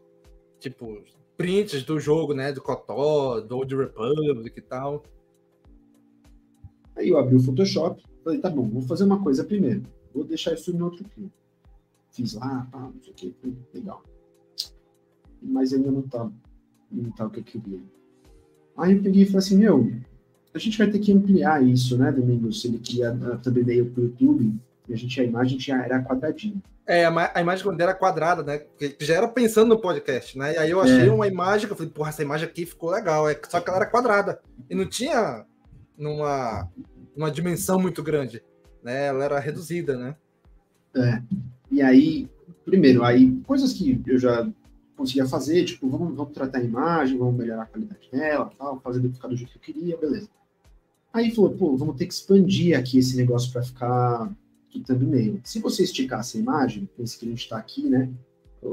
tipo, prints do jogo, né? Do Kotó, do Old Republic e tal. Aí eu abri o Photoshop, falei, tá bom, vou fazer uma coisa primeiro. Vou deixar isso em outro clipe. Fiz lá, pá, não sei o que, legal. Mas ainda não tá, não tá o que eu queria. Aí eu peguei e falei assim, meu, a gente vai ter que ampliar isso, né, Domingos? Ele queria a thumbnail pro YouTube, e a gente, a imagem tinha, era quadradinha. É, a, ma- a imagem quando era quadrada, né? Já era pensando no podcast, né? E aí eu achei É. uma imagem que eu falei, porra, essa imagem aqui ficou legal. É, só que ela era quadrada. E não tinha numa, numa dimensão muito grande. Né? Ela era reduzida, né? É. E aí, primeiro, aí coisas que eu já conseguia fazer, tipo, vamos, vamos tratar a imagem, vamos melhorar a qualidade dela, tal, fazer ele ficar do jeito que eu queria, beleza. Aí falou, pô, vamos ter que expandir aqui esse negócio para ficar do thumbnail. Se você esticasse a imagem, pense que a gente está aqui, né?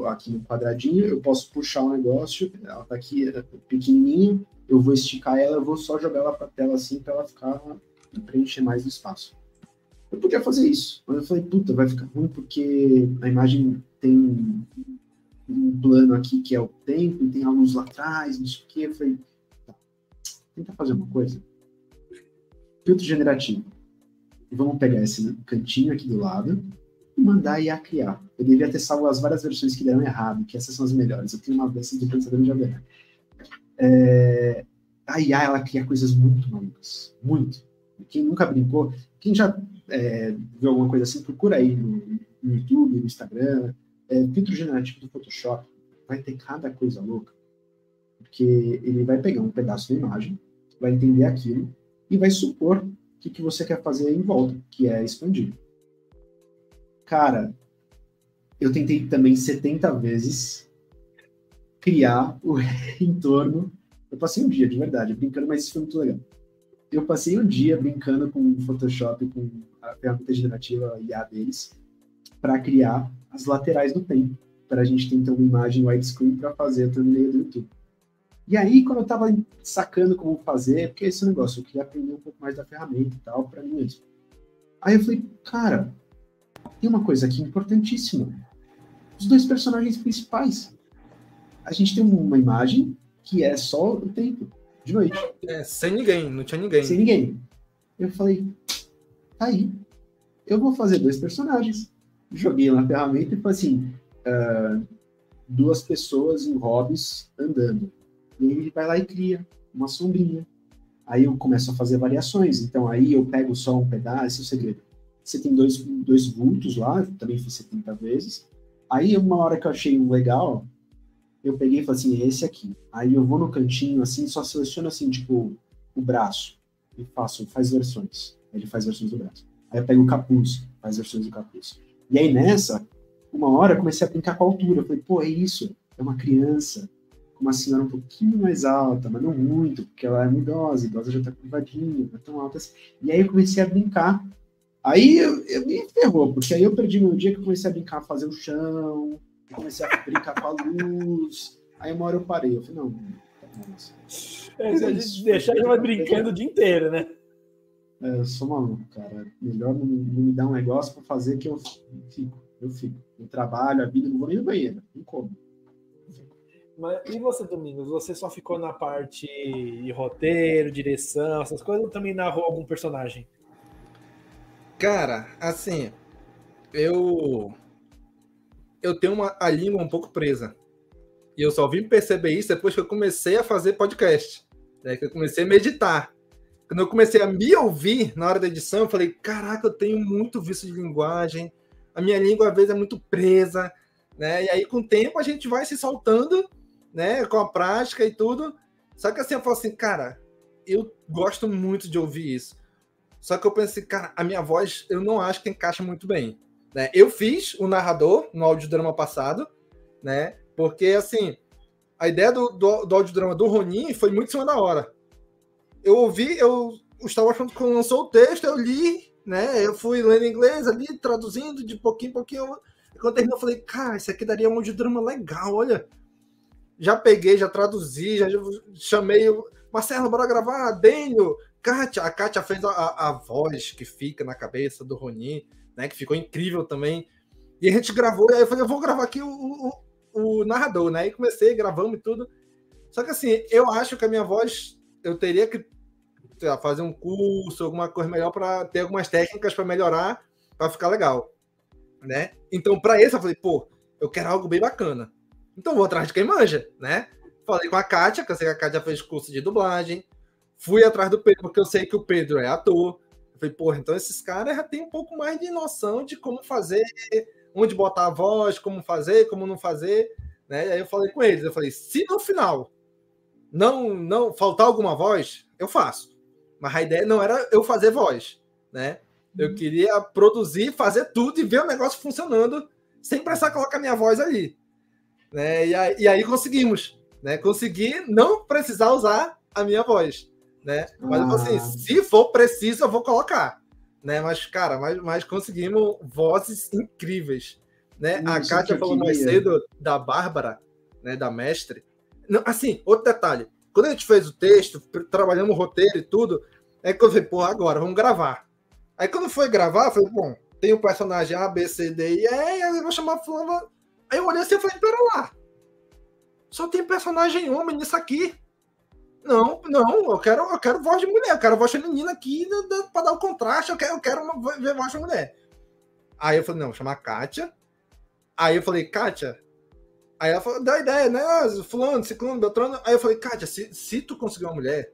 Aqui no quadradinho, eu posso puxar o negócio, ela tá aqui é, pequenininha, eu vou esticar ela, eu vou só jogar ela para tela assim para ela ficar preencher mais o espaço. Eu podia fazer isso, mas eu falei, puta, vai ficar ruim porque a imagem tem um plano aqui que é o tempo, tem a luz lá atrás, não sei o quê. Eu falei, tá, tenta fazer uma coisa. Filtro generativo. E vamos pegar esse cantinho aqui do lado e mandar a IA criar. Eu devia ter salvo as várias versões que deram errado, que essas são as melhores. Eu tenho uma dessas do Pensador de Alderan. É, a IA, ela cria coisas muito malucas. Muito. Quem nunca brincou, quem já é, viu alguma coisa assim, procura aí no, no YouTube, no Instagram, é, filtro generativo do Photoshop. Vai ter cada coisa louca. Porque ele vai pegar um pedaço da imagem, vai entender aquilo e vai supor o que, que você quer fazer em volta, que é expandir. Cara, eu tentei também 70 vezes criar o [LAUGHS] entorno. Eu passei um dia, de verdade, brincando, mas isso foi muito legal. Eu passei um dia brincando com o Photoshop, com a ferramenta generativa IA deles, para criar as laterais do tempo, para a gente ter então uma imagem widescreen para fazer a thumbnail do YouTube. E aí, quando eu estava sacando como fazer, porque esse negócio, eu queria aprender um pouco mais da ferramenta e tal, para mim mesmo. Aí eu falei, cara, tem uma coisa aqui importantíssima. Os dois personagens principais. A gente tem uma imagem que é só o tempo, de noite. É, sem ninguém, não tinha ninguém. Sem ninguém. Eu falei, tá aí. Eu vou fazer dois personagens. Joguei na ferramenta e falei assim, uh, duas pessoas em hobbies andando. E ele vai lá e cria uma sombrinha. Aí eu começo a fazer variações. Então aí eu pego só um pedaço, esse é o segredo. Você tem dois, dois vultos lá, também fiz 70 vezes. Aí uma hora que eu achei um legal, eu peguei e falei assim, esse aqui. Aí eu vou no cantinho assim, só seleciono assim, tipo, o braço. E faço, faz versões. Ele faz versões do braço. Aí eu pego o capuz, faz versões do capuz. E aí nessa, uma hora eu comecei a brincar com a altura. Eu falei, pô, é isso. É uma criança uma senhora um pouquinho mais alta, mas não muito, porque ela é idosa, a idosa já tá curvadinha, não é tão alta assim. E aí eu comecei a brincar. Aí eu, eu me ferrou, porque aí eu perdi meu dia que eu comecei a brincar, fazer o chão, comecei a brincar com a luz. Aí uma hora eu parei, eu falei, não, é, se a gente deixar, ele vai brincando o dia inteiro, né? É, eu sou maluco, cara. Melhor não, não me dar um negócio para fazer que eu fico. Eu fico. Eu trabalho, a vida, não vou nem no banheiro. Não como. Mas, e você, Domingos? Você só ficou na parte de roteiro, direção, essas coisas, ou também narrou algum personagem? Cara, assim, eu eu tenho uma, a língua um pouco presa. E eu só vim perceber isso depois que eu comecei a fazer podcast. Né, que eu comecei a meditar. Quando eu comecei a me ouvir na hora da edição, eu falei: caraca, eu tenho muito vício de linguagem. A minha língua às vezes é muito presa. Né? E aí, com o tempo, a gente vai se soltando né, com a prática e tudo. Só que assim, eu falo assim, cara, eu gosto muito de ouvir isso. Só que eu pensei, cara, a minha voz eu não acho que encaixa muito bem. Né? Eu fiz o narrador no audiodrama passado, né? Porque assim, a ideia do, do, do audiodrama do Ronin foi muito em cima da hora. Eu ouvi, eu estava achando que lançou o texto, eu li, né? Eu fui lendo inglês ali, traduzindo de pouquinho em pouquinho. Quando terminou, eu falei, cara, isso aqui daria um audiodrama legal, olha já peguei, já traduzi, já chamei o Marcelo, bora gravar, Dênio, Kátia. A Kátia fez a, a, voz que fica na cabeça do Ronin, né? Que ficou incrível também. E a gente gravou, e aí eu falei, eu vou gravar aqui o, o, o narrador, né? E comecei, gravamos e tudo. Só que assim, eu acho que a minha voz, eu teria que lá, fazer um curso, alguma coisa melhor para ter algumas técnicas para melhorar, para ficar legal, né? Então, para isso eu falei, pô, eu quero algo bem bacana. Então vou atrás de quem manja, né? Falei com a Kátia, que eu sei que a Kátia fez curso de dublagem. Fui atrás do Pedro, porque eu sei que o Pedro é ator. Eu falei, porra, então esses caras já têm um pouco mais de noção de como fazer, onde botar a voz, como fazer, como não fazer, né? E aí eu falei com eles, eu falei, se no final não não faltar alguma voz, eu faço. Mas a ideia não era eu fazer voz, né? Eu uhum. queria produzir, fazer tudo e ver o negócio funcionando sem precisar colocar minha voz ali. Né? E, aí, e aí conseguimos, né? Consegui não precisar usar a minha voz, né? Mas ah. assim, se for preciso, eu vou colocar, né? Mas, cara, mas, mas conseguimos vozes incríveis, né? Isso a Kátia falou mais cedo da Bárbara, né? Da mestre. Não, assim, outro detalhe. Quando a gente fez o texto, trabalhamos o roteiro e tudo, é que eu falei, pô, agora vamos gravar. Aí quando foi gravar, eu falei, bom, tem o personagem A, B, C, D e E, eu vou chamar a fulana Aí eu olhei assim e falei, pera lá. Só tem personagem homem nisso aqui. Não, não, eu quero, eu quero voz de mulher, eu quero voz feminina aqui para dar o contraste, eu quero, eu quero uma, ver voz de mulher. Aí eu falei, não, vou chamar a Kátia. Aí eu falei, Kátia. Aí ela falou, dá ideia, né? Ah, fulano, ciclano, beltrano. Aí eu falei, Kátia, se, se tu conseguir uma mulher,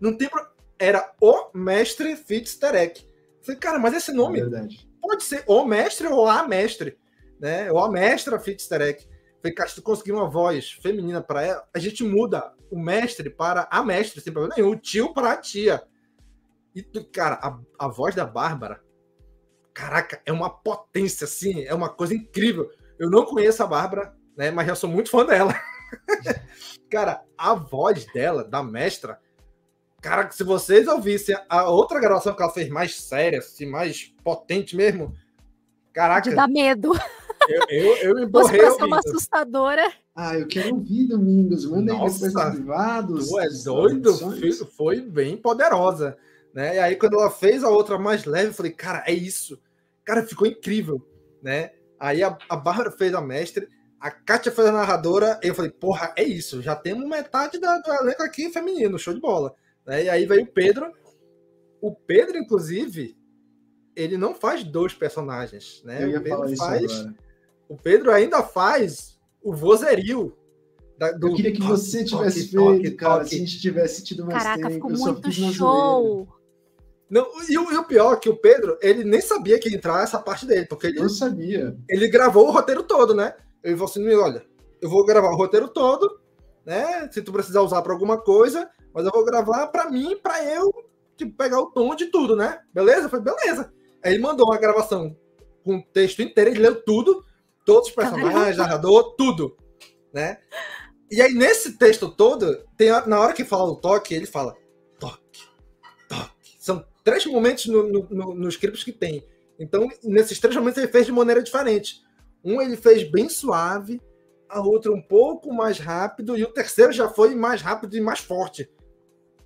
não tem pro... Era o mestre Fitzterek. Falei, cara, mas esse nome é pode ser o mestre ou a mestre né? Ou a mestra Fitzterek. Se tu conseguir uma voz feminina para ela, a gente muda o mestre para a mestre, sem problema nenhum, o tio para a tia. E, cara, a, a voz da Bárbara, caraca, é uma potência, assim, é uma coisa incrível. Eu não conheço a Bárbara, né? Mas já sou muito fã dela. [LAUGHS] cara, a voz dela, da mestra, cara, se vocês ouvissem a outra gravação que ela fez mais séria, assim, mais potente mesmo, caraca. De dar medo. Eu, eu, eu me borrei ser uma assustadora. Ah, eu quero ouvir Domingos. Manda aí depois no privado. Tu é doido? Foi, foi bem poderosa. Né? E aí, quando ela fez a outra mais leve, eu falei, cara, é isso. Cara, ficou incrível. Né? Aí a, a Bárbara fez a mestre, a Kátia fez a narradora, e eu falei, porra, é isso. Já temos metade da, do elenco aqui feminino, show de bola. Né? E aí veio o Pedro. O Pedro, inclusive, ele não faz dois personagens. Né? Eu ia o Pedro falar isso faz. agora. O Pedro ainda faz o vozerio. da- do Eu queria que você tivesse toque, feito, toque, cara. toque. Se a gente tivesse tido mais Caraca, tempo. ficou eu só muito show. Não, e, o, e o pior é que o Pedro, ele nem sabia que ia entrar essa parte dele, porque ele, Eu sabia. ele gravou o roteiro todo, né? Ele falou assim: olha, eu vou gravar o roteiro todo, né? Se tu precisar usar para alguma coisa, mas eu vou gravar para mim, para eu tipo, pegar o tom de tudo, né? Beleza? Eu falei, beleza. Aí ele mandou uma gravação com o texto inteiro, ele leu tudo, todos os personagens, Caramba. narrador, tudo, né? E aí, nesse texto todo, tem a- na hora que fala o toque, ele fala toque, toque. São três momentos no, no, no, nos scripts que tem. Então, nesses três momentos, ele fez de maneira diferente. Um ele fez bem suave, a outra um pouco mais rápido, e o terceiro já foi mais rápido e mais forte.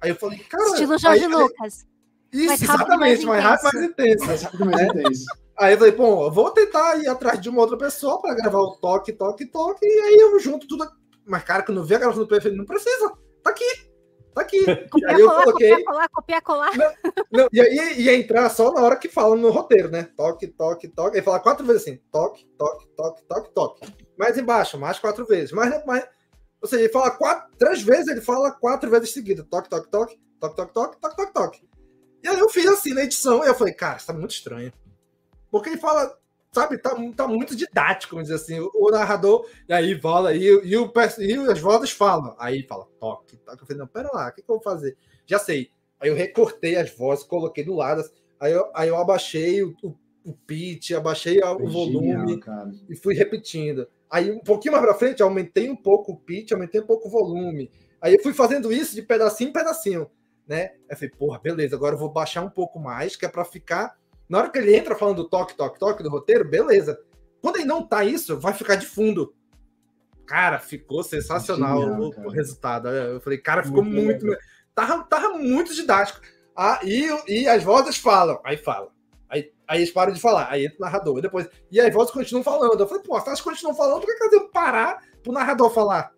Aí eu falei, cara. Estilo Jorge aí- Lucas. Isso, Mais rápido mais exatamente, mais rápido e mais intenso. Mais rápido, mais intenso. [LAUGHS] Aí eu falei, bom, eu vou tentar ir atrás de uma outra pessoa para gravar o toque, toque, toque, e aí eu junto tudo. Mas, cara, quando eu vi a gravação do PF, ele não precisa. Tá aqui. Tá aqui. E Copiar, aí eu colar, coloquei. copiar, colar, copiar, colar. Não, e aí ia entrar só na hora que fala no roteiro, né? Toque, toque, toque. Aí fala quatro vezes assim: toque, toque, toque, toque, toque. Mais embaixo, mais quatro vezes. Mais, mais... Ou seja, ele fala quatro, três vezes, ele fala quatro vezes seguidas: toque, toque, toque, toque, toque, toque, toque, toque, toque. E aí eu fiz assim na edição, e eu falei, cara, isso tá muito estranho. Porque ele fala, sabe, tá, tá muito didático, vamos dizer assim. O, o narrador, e aí fala, e, e, o, e as vozes falam. Aí fala, toque, toque. Eu falei, não, pera lá, o que, que eu vou fazer? Já sei. Aí eu recortei as vozes, coloquei do lado. Aí eu, aí eu abaixei o, o, o pitch, abaixei o Foi volume genial, e fui repetindo. Aí um pouquinho mais pra frente, aumentei um pouco o pitch, aumentei um pouco o volume. Aí eu fui fazendo isso de pedacinho em pedacinho, né? Aí eu falei, porra, beleza, agora eu vou baixar um pouco mais, que é pra ficar. Na hora que ele entra falando toque, toque, toque do roteiro, beleza. Quando ele não tá isso, vai ficar de fundo. Cara, ficou sensacional Genial, o, cara. o resultado. Eu falei, cara, ficou Muito muito. Tava, tava muito didático. Ah, e, e as vozes falam. Aí fala. Aí, aí eles param de falar. Aí entra o narrador. E depois. E as vozes continuam falando. Eu falei, pô, se elas continuam falando, por que que eu devo parar pro narrador falar?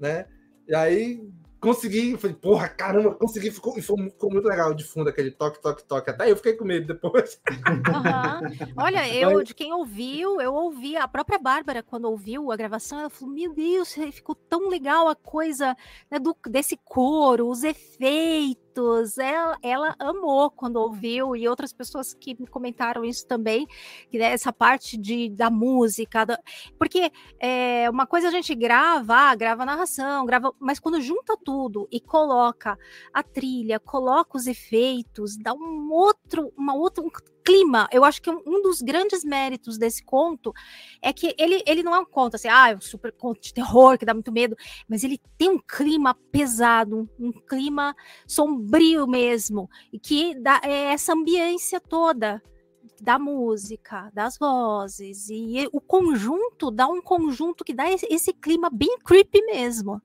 Né? E aí consegui. Falei, porra, caramba, consegui. Ficou, ficou, muito legal de fundo aquele toque, toque, toque. Até eu fiquei com medo depois. Aham. Olha, [LAUGHS] eu, de quem ouviu, eu ouvi, a própria Bárbara, quando ouviu a gravação, ela falou: Meu Deus, ficou tão legal a coisa né, do, desse coro, os efeitos. Ela, ela amou quando ouviu, e outras pessoas que me comentaram isso também, que né, essa parte de, da música, da- porque é, uma coisa a gente grava, ah, grava a narração, grava, mas quando junta tudo e coloca a trilha, coloca os efeitos, dá um outro, uma outra, um clima. Eu acho que um um dos grandes méritos desse conto é que ele, ele não é um conto assim, ah, é um super conto de terror que dá muito medo, mas ele tem um clima pesado, um clima sombrio mesmo, e que dá é essa ambiência toda da música, das vozes, e o conjunto dá um conjunto que dá esse, esse clima bem creepy mesmo.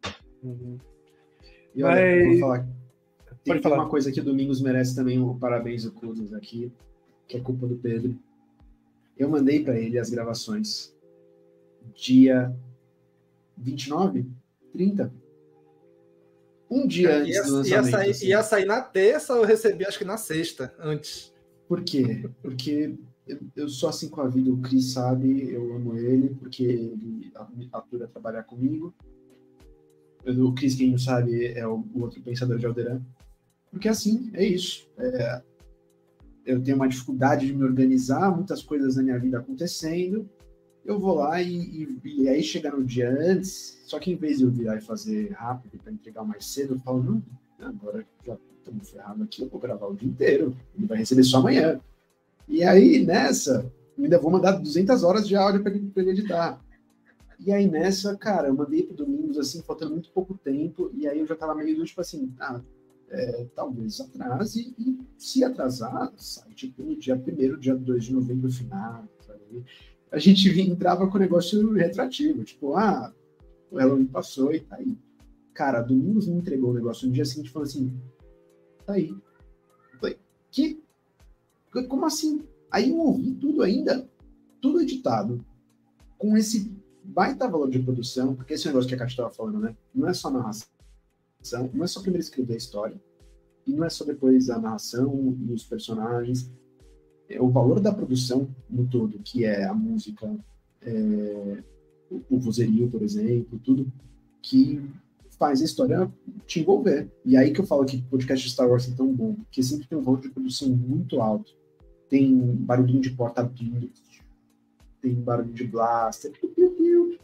E olha, Mas- vou falar. Tem, Pode tem falar. uma coisa que o Domingos merece também um parabéns ocultos aqui, que é culpa do Pedro. Eu mandei para ele as gravações dia 29, 30. Um dia antes Ia, do ia lançamento. sair, assim. ia sair na terça, eu recebi acho que na sexta, antes. Por quê? Porque eu, eu sou assim com a vida, o Cris sabe, eu amo ele, porque ele atura trabalhar comigo. O Cris, quem não sabe, é o, o outro pensador de Alderan. Porque assim, é isso. É, eu tenho uma dificuldade de me organizar, muitas coisas na minha vida acontecendo. Eu vou lá e, e- e aí chega no dia antes, só que em vez de eu virar e fazer rápido para entregar mais cedo, eu falo, não, agora já estamos ferrados aqui, eu vou gravar o dia inteiro. Ele vai receber só amanhã. E aí, nessa, eu ainda vou mandar 200 horas de áudio para ele, editar. E aí nessa, cara, eu mandei pro Domingos assim, faltando muito pouco tempo, e aí eu já tava meio do tipo assim, ah, é, talvez atrase, e se atrasar, sai tipo no dia 1 dia 2 de novembro final, sabe? A gente entrava com o negócio retrativo, tipo, ah, o Halloween passou e tá aí. Cara, Domingos me entregou o negócio no dia seguinte falou assim, tá aí. Eu falei, que? Como assim? Aí eu ouvi tudo ainda, tudo editado, com esse baita valor de produção, porque esse negócio que a Kátia estava falando, né? Não é só narração, não é só primeiro escrever a história, e não é só depois a narração e os personagens. É o valor da produção no todo, que é a música, é, o vozerio, por exemplo, tudo, que faz a história te envolver. E aí que eu falo que o podcast de Star Wars é tão bom, porque sempre tem um valor de produção muito alto. Tem barulhinho de porta abrindo, tem barulho de blaster,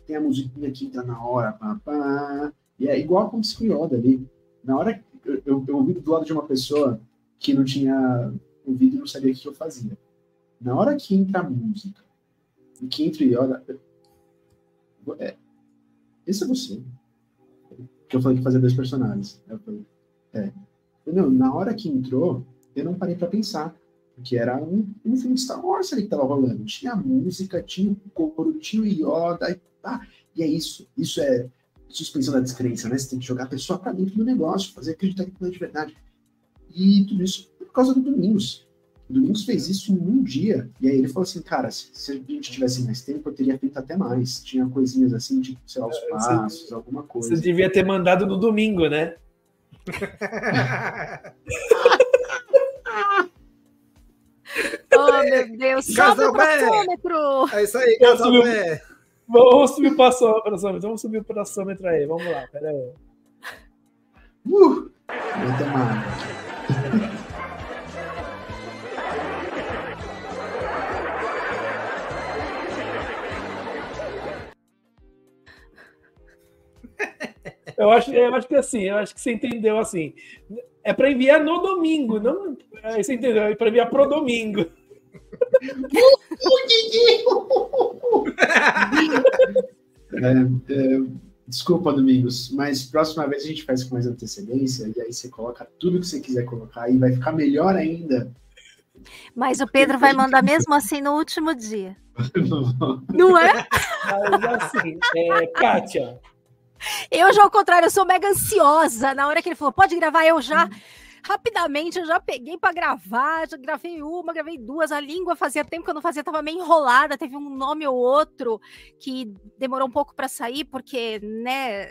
tem a musiquinha que entra na hora, pá, pá, e é igual como se Yoda ali. Na hora eu, eu, eu ouvi do lado de uma pessoa que não tinha ouvido e não sabia o que eu fazia. Na hora que entra a música, e que entra Yoda, é, esse é você. Que eu falei que fazia dois personagens. Eu falei, é. Não, na hora que entrou, eu não parei para pensar. Porque era um, um filme de Star Wars ali que tava rolando. Tinha música, tinha o coro, tinha o Yoda, e, tá. e é isso. Isso é suspensão da descrença, né? Você tem que jogar a pessoa para dentro do negócio, fazer acreditar que é de verdade. E tudo isso por causa do Domingos. O Domingos fez isso em um dia. E aí ele falou assim, cara, se, se a gente tivesse mais tempo, eu teria feito até mais. Tinha coisinhas assim, tipo, sei lá, os é, passos, você, alguma coisa. Você devia ter mandado no domingo, né? [LAUGHS] oh, meu Deus, sobe o! É isso aí, Casalbé! Vamos subir o passômetro, vamos subir o passômetro aí, vamos lá, pera aí. Uh! Tomar. [LAUGHS] Eu acho, eu acho que assim, eu acho que você entendeu assim. É para enviar no domingo, não. Você entendeu? É para enviar pro domingo. É, é, desculpa, Domingos, mas próxima vez a gente faz com mais antecedência e aí você coloca tudo que você quiser colocar e vai ficar melhor ainda. Mas o Pedro vai mandar mesmo assim no último dia. [LAUGHS] Não é? Mas assim, é, Kátia, eu já ao contrário, eu sou mega ansiosa. Na hora que ele falou, pode gravar, eu já. Rapidamente, eu já peguei para gravar, já gravei uma, gravei duas. A língua fazia tempo que eu não fazia, tava meio enrolada. Teve um nome ou outro que demorou um pouco para sair, porque, né?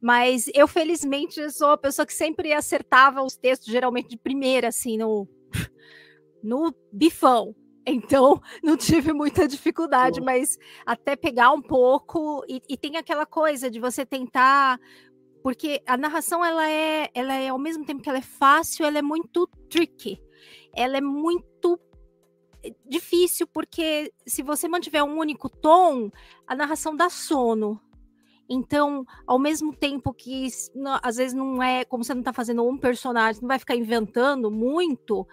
Mas eu, felizmente, sou a pessoa que sempre acertava os textos, geralmente de primeira, assim, no, no bifão. Então, [LAUGHS] não tive muita dificuldade, mas até pegar um pouco. E, e, tem aquela coisa de você tentar. Porque a narração, ela é, ela é, ao mesmo tempo que ela é fácil, ela é muito tricky. Ela é muito eh, difícil, porque se você mantiver um único tom, a narração dá sono. Então, ao mesmo tempo que às vezes não é, como você não está fazendo um personagem, não vai ficar inventando muito,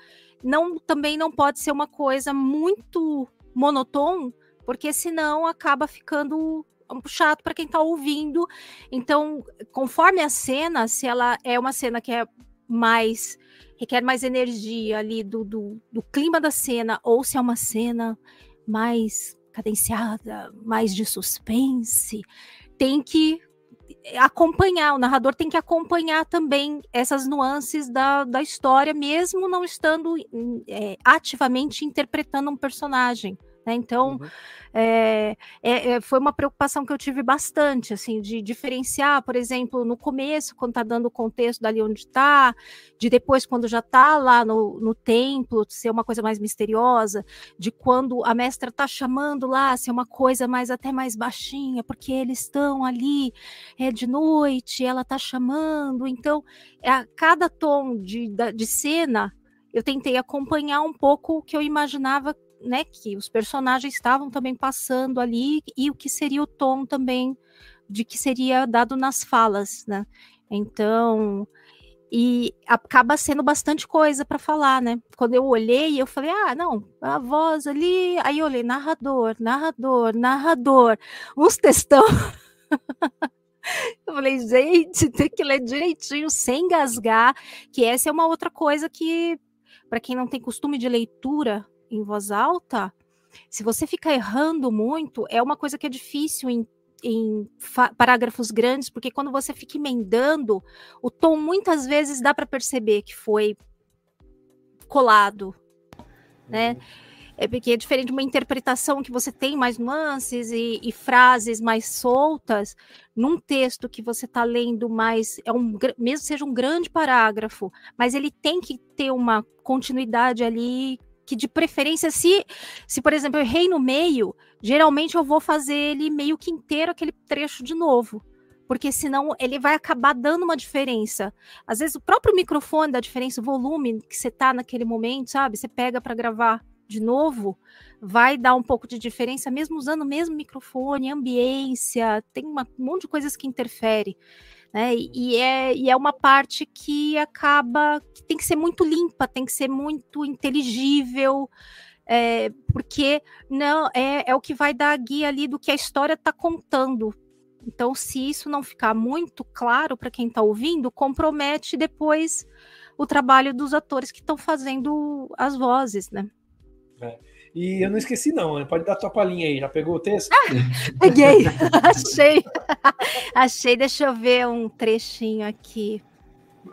não também não pode ser uma coisa muito monotônica, porque senão acaba ficando chato para quem está ouvindo. Então, conforme a cena, se ela é uma cena que é mais requer mais energia ali do, do, do clima da cena, ou se é uma cena mais cadenciada, mais de suspense, tem que acompanhar, o narrador tem que acompanhar também essas nuances da, da história, mesmo não estando é, ativamente interpretando um personagem. Né? Então, uhum. é, é, foi uma preocupação que eu tive bastante, assim, de diferenciar, por exemplo, no começo, quando está dando o contexto dali onde está, de depois, quando já está lá no, no templo, ser uma coisa mais misteriosa, de quando a mestra está chamando lá, ser uma coisa mais até mais baixinha, porque eles estão ali, é de noite, ela está chamando, então, é, a cada tom de, de cena, eu tentei acompanhar um pouco o que eu imaginava né, que os personagens estavam também passando ali e o que seria o tom também de que seria dado nas falas, né? Então, e acaba sendo bastante coisa para falar, né? Quando eu olhei, eu falei, ah, não, a voz ali. Aí eu olhei, narrador, narrador, narrador, uns textão. [LAUGHS] eu falei, gente, tem que ler direitinho, sem engasgar, que essa é uma outra coisa que, para quem não tem costume de leitura em voz alta, se você ficar errando muito, é uma coisa que é difícil em em parágrafos grandes, porque quando você fica emendando, o tom muitas vezes dá para perceber que foi colado, né? Uhum. É porque é diferente de uma interpretação que você tem mais nuances e, e frases mais soltas, num texto que você está lendo mais, é um, mesmo seja um grande parágrafo, mas ele tem que ter uma continuidade ali que de preferência, se, se por exemplo, eu errei no meio, geralmente eu vou fazer ele meio que inteiro aquele trecho de novo. Porque senão ele vai acabar dando uma diferença. Às vezes o próprio microfone dá diferença, o volume que você tá naquele momento, sabe? Você pega para gravar de novo, vai dar um pouco de diferença, mesmo usando o mesmo microfone, ambiência, tem uma, um monte de coisas que interfere. Né? E, é, e é uma parte que acaba que tem que ser muito limpa, tem que ser muito inteligível, é, porque não é, é o que vai dar a guia ali do que a história está contando. Então, se isso não ficar muito claro para quem está ouvindo, compromete depois o trabalho dos atores que estão fazendo as vozes, né? É. E eu não esqueci, não. Né? Pode dar tua palhinha aí. Já pegou o texto? Ah, peguei. [LAUGHS] Achei. Achei. Deixa eu ver um trechinho aqui.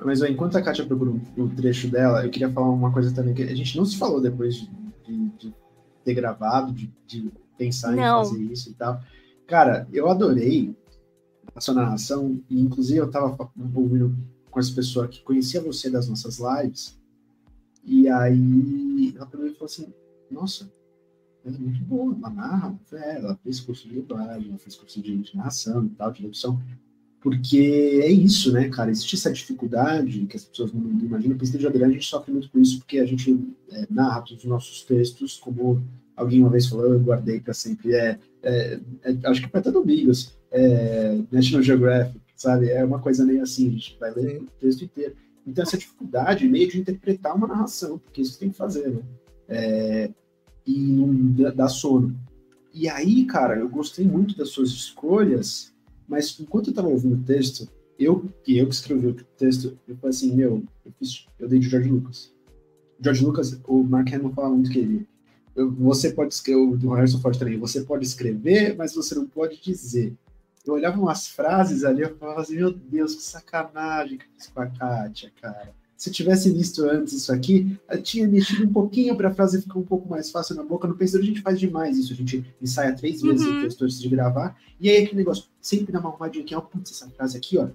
Mas ó, enquanto a Kátia procura o trecho dela, eu queria falar uma coisa também que a gente não se falou depois de, de, de ter gravado, de, de pensar não. em fazer isso e tal. Cara, eu adorei a sua narração, e inclusive eu tava ouvindo com essa pessoa que conhecia você das nossas lives, e aí ela falou assim, nossa, ela é muito boa, ela narra, é, ela fez curso de dublagem, ela fez curso de, narração e tal, de redução, porque é isso, né, cara, existe essa dificuldade que as pessoas não, não imaginam, o de Adriano a gente sofre muito com isso, porque a gente é, narra todos os nossos textos, como alguém uma vez falou, eu guardei para sempre, é, é, é, acho que para todo Bigos, é, National Geographic, sabe, é uma coisa meio assim, a gente vai ler o texto inteiro. Então, essa dificuldade meio de interpretar uma narração, porque isso tem que fazer, né? É, e não dá sono. E aí, cara, eu gostei muito das suas escolhas, mas enquanto eu tava ouvindo o texto, eu, que eu que escrevi o texto, eu falei assim, meu, eu, fiz, eu dei de George Lucas. George Lucas, o Mark Hamill fala muito que ele, você pode escrever, o Harrison Ford também, você pode escrever, mas você não pode dizer. Eu olhava umas frases ali, eu falava assim, meu Deus, que sacanagem que eu fiz com a Kátia, cara se eu tivesse visto antes isso aqui, eu tinha mexido um pouquinho para a frase ficar um pouco mais fácil na boca. No pensador a gente faz demais isso, a gente ensaia três vezes uhum. texto antes de gravar, e aí aquele negócio, sempre dá uma arrumadinha aqui, ó, putz, essa frase aqui, ó.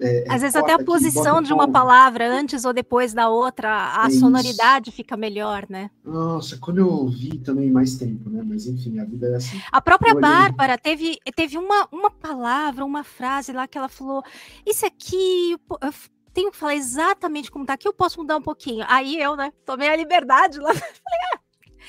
É, Às vezes até a posição aqui, de uma palavra antes ou depois da outra, a é sonoridade isso. fica melhor, né? Nossa, quando eu ouvi também mais tempo, né? Mas enfim, a vida é assim. A própria Bárbara teve, teve uma, uma palavra, uma frase lá que ela falou: Isso aqui tenho que falar exatamente como tá aqui, eu posso mudar um pouquinho. Aí eu, né, tomei a liberdade lá. [LAUGHS] Falei, ah,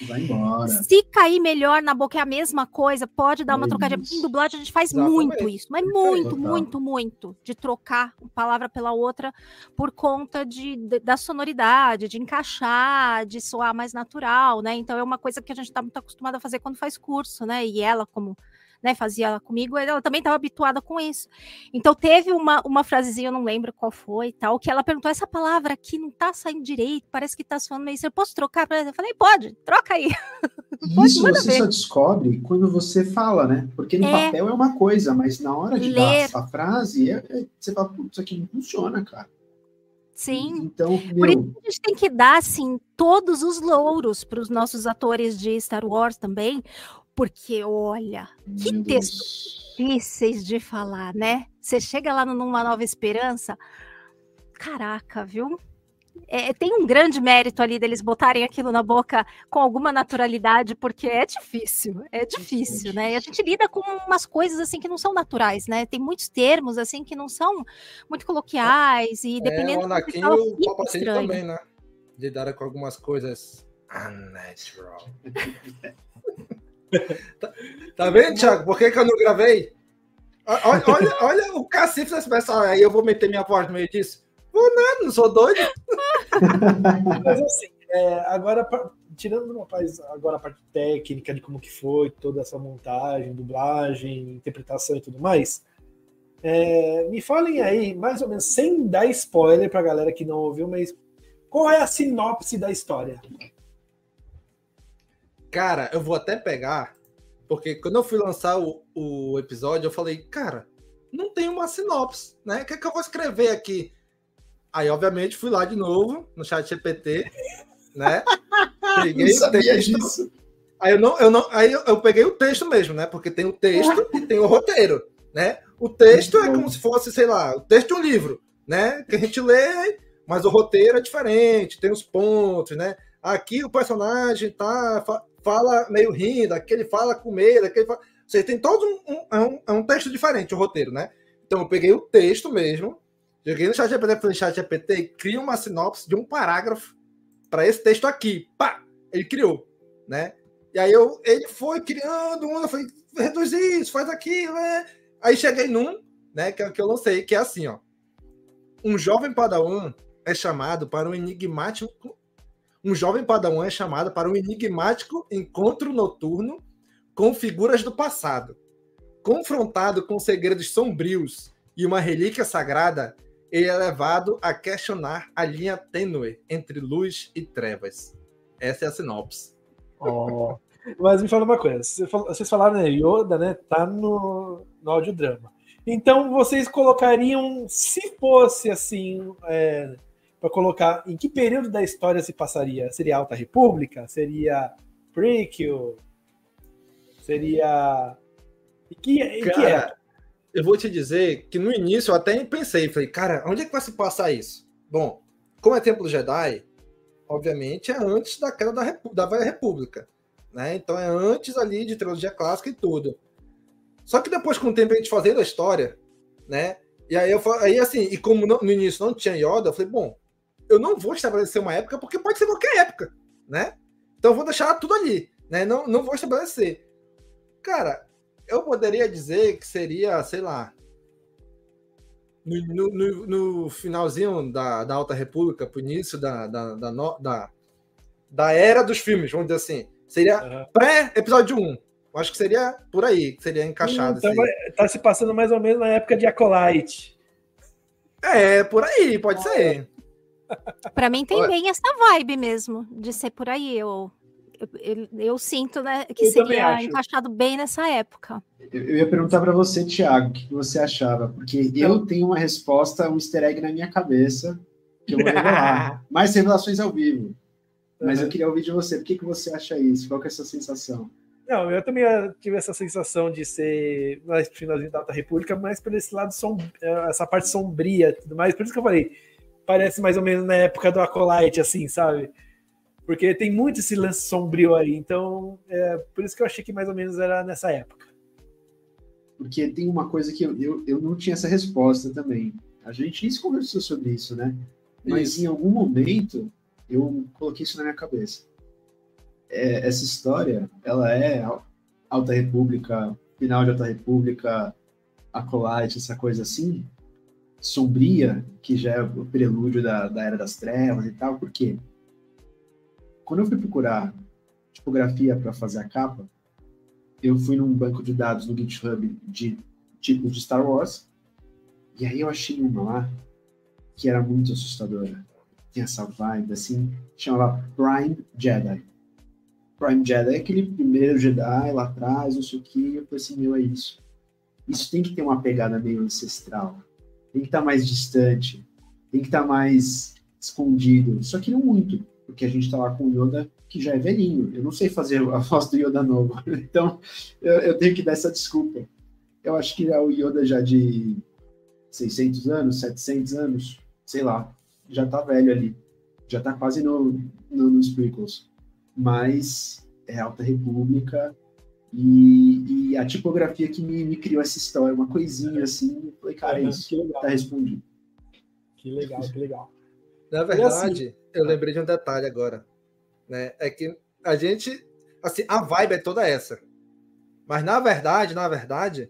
Vai embora. Se cair melhor na boca é a mesma coisa, pode dar é uma trocadinha. Em dublagem a gente faz Exatamente. muito isso, mas muito, Total. muito, muito, de trocar uma palavra pela outra por conta de, de, da sonoridade, de encaixar, de soar mais natural, né? Então é uma coisa que a gente está muito acostumado a fazer quando faz curso, né? E ela, como né, fazia comigo, ela também estava habituada com isso. Então teve uma, uma frasezinha, eu não lembro qual foi, tal, que ela perguntou: essa palavra aqui não tá saindo direito, parece que tá soando meio. Eu posso trocar? Eu falei, pode, troca aí. [LAUGHS] Isso você ver. só descobre quando você fala, né? Porque no é, papel é uma coisa, mas na hora de ler. dar a frase, é, é, você fala, isso aqui não funciona, cara. Sim. Então, meu... Por isso a gente tem que dar, assim, todos os louros para os nossos atores de Star Wars também, porque, olha, que Meu textos difíceis de falar, né? Você chega lá numa Nova Esperança, caraca, viu? É, tem um grande mérito ali deles botarem aquilo na boca com alguma naturalidade, porque é difícil, é difícil, né? E a gente lida com umas coisas assim que não são naturais, né? Tem muitos termos assim que não são muito coloquiais e dependendo é, o Anakin e o Palpatine também, né? Lidaram com algumas coisas unnatural. [LAUGHS] tá, tá, vendo, Thiago? Por que, que eu não gravei? Olha, olha, olha o cacife dessa pessoa. Aí eu vou meter minha voz no meio disso. Vou nada, não sou doido. Mas assim, é, agora, tirando uma parte, agora a parte técnica de como que foi toda essa montagem, dublagem, interpretação e tudo mais, é, me falem aí, mais ou menos, sem dar spoiler pra galera que não ouviu, mas qual é a sinopse da história? Cara, eu vou até pegar, porque quando eu fui lançar o, o episódio, eu falei, cara, não tem uma sinopse, né? O que, é que eu vou escrever aqui? Aí, obviamente, fui lá de novo no chat GPT, né? [LAUGHS] Peguei o texto. Disso. Aí eu não, eu não, aí eu, eu, peguei o texto mesmo, né? Porque tem o texto e tem o roteiro, né? O texto é como se fosse, sei lá, o texto de um livro, né? Que a gente lê, mas o roteiro é diferente, tem os pontos, né? Aqui o personagem tá fala meio rindo, aquele fala com medo, aquele fala... Você tem todo um, um, é um, é um texto diferente, o roteiro, né? Então eu peguei o texto mesmo, joguei no chat GPT, falei chat GPT cria uma sinopse de um parágrafo para esse texto aqui. Pá! Ele criou, né? E aí eu, ele foi criando um, eu falei, reduz isso, faz aquilo, né? Aí cheguei num, né, que, é que eu lancei, que é assim, ó. Um jovem padawan é chamado para um enigmático um jovem padawan é chamado para um enigmático encontro noturno com figuras do passado. Confrontado com segredos sombrios e uma relíquia sagrada, ele é levado a questionar a linha tênue entre luz e trevas. Essa é a sinopse. Oh. Mas me fala uma coisa, vocês falaram, né, Yoda, né, tá no, no audiodrama. Então, vocês colocariam, se fosse assim, é, para colocar em que período da história se passaria? Seria Alta República? Seria prequel? Seria. E que, e cara, que é? Eu vou te dizer que no início eu até pensei, falei, cara, onde é que vai se passar isso? Bom, como é Templo Jedi, obviamente é antes da queda da, Repu da Velha República. Né? Então é antes ali de trilogia clássica e tudo. Só que depois, com o tempo, a gente fazendo a história, né? E aí eu aí assim, e como no início não tinha Yoda, eu falei, bom, eu não vou estabelecer uma época, porque pode ser qualquer época, né? Então eu vou deixar tudo ali, né? Não, não vou estabelecer. Cara, eu poderia dizer que seria, sei lá, no, no, no finalzinho da, da Alta República, pro início da, da, da, da, da era dos filmes, vamos dizer assim. Seria uhum. pré-episódio 1. Eu acho que seria por aí, que seria encaixado. Então, tá se passando mais ou menos na época de Acolyte. É, por aí, pode ser. Para mim tem bem essa vibe mesmo, de ser por aí. Eu, eu, eu sinto né, que eu seria encaixado bem nessa época. Eu ia perguntar para você, Thiago, o que você achava, porque eu tenho uma resposta, um easter egg na minha cabeça, que eu vou revelar. [LAUGHS] Mais revelações ao vivo. Mas eu queria ouvir de você, por que, que você acha isso? Qual que é a sua sensação? Não, eu também tive essa sensação de ser mais finalzinho da Alta República, mas por esse lado, som, essa parte sombria tudo mais. Por isso que eu falei, parece mais ou menos na época do Acolyte, assim, sabe? Porque tem muito esse lance sombrio aí. Então, é, por isso que eu achei que mais ou menos era nessa época. Porque tem uma coisa que eu, eu, eu não tinha essa resposta também. A gente conversou sobre isso, né? Mas isso. em algum momento eu coloquei isso na minha cabeça. É, essa história, ela é Alta República, final de Alta República, Acolyte, essa coisa assim, sombria, que já é o prelúdio da, da Era das Trevas e tal, por quê? Quando eu fui procurar tipografia para fazer a capa, eu fui num banco de dados no GitHub de tipos de Star Wars, e aí eu achei uma lá que era muito assustadora. Tinha essa vibe, assim, chamava Prime Jedi. Prime Jedi é aquele primeiro Jedi lá atrás, não sei o que, eu falei assim, meu, é isso. Isso tem que ter uma pegada meio ancestral tem que estar tá mais distante, tem que estar tá mais escondido. Só que não muito, porque a gente está lá com o Yoda que já é velhinho. Eu não sei fazer a voz do Yoda novo. [LAUGHS] Então, eu, eu tenho que dar essa desculpa. Eu acho que é o Yoda já de 600 anos, 700 anos, sei lá, já tá velho ali. Já tá quase no, no, nos prequels. Mas é Alta República, e, e, a tipografia que me, me, criou essa história, uma coisinha assim, eu falei, cara, é isso, que tá respondido. Que legal, que legal. Na verdade, assim, eu lembrei de um detalhe agora, né? É que a gente, assim, a vibe é toda essa. Mas na verdade, na verdade,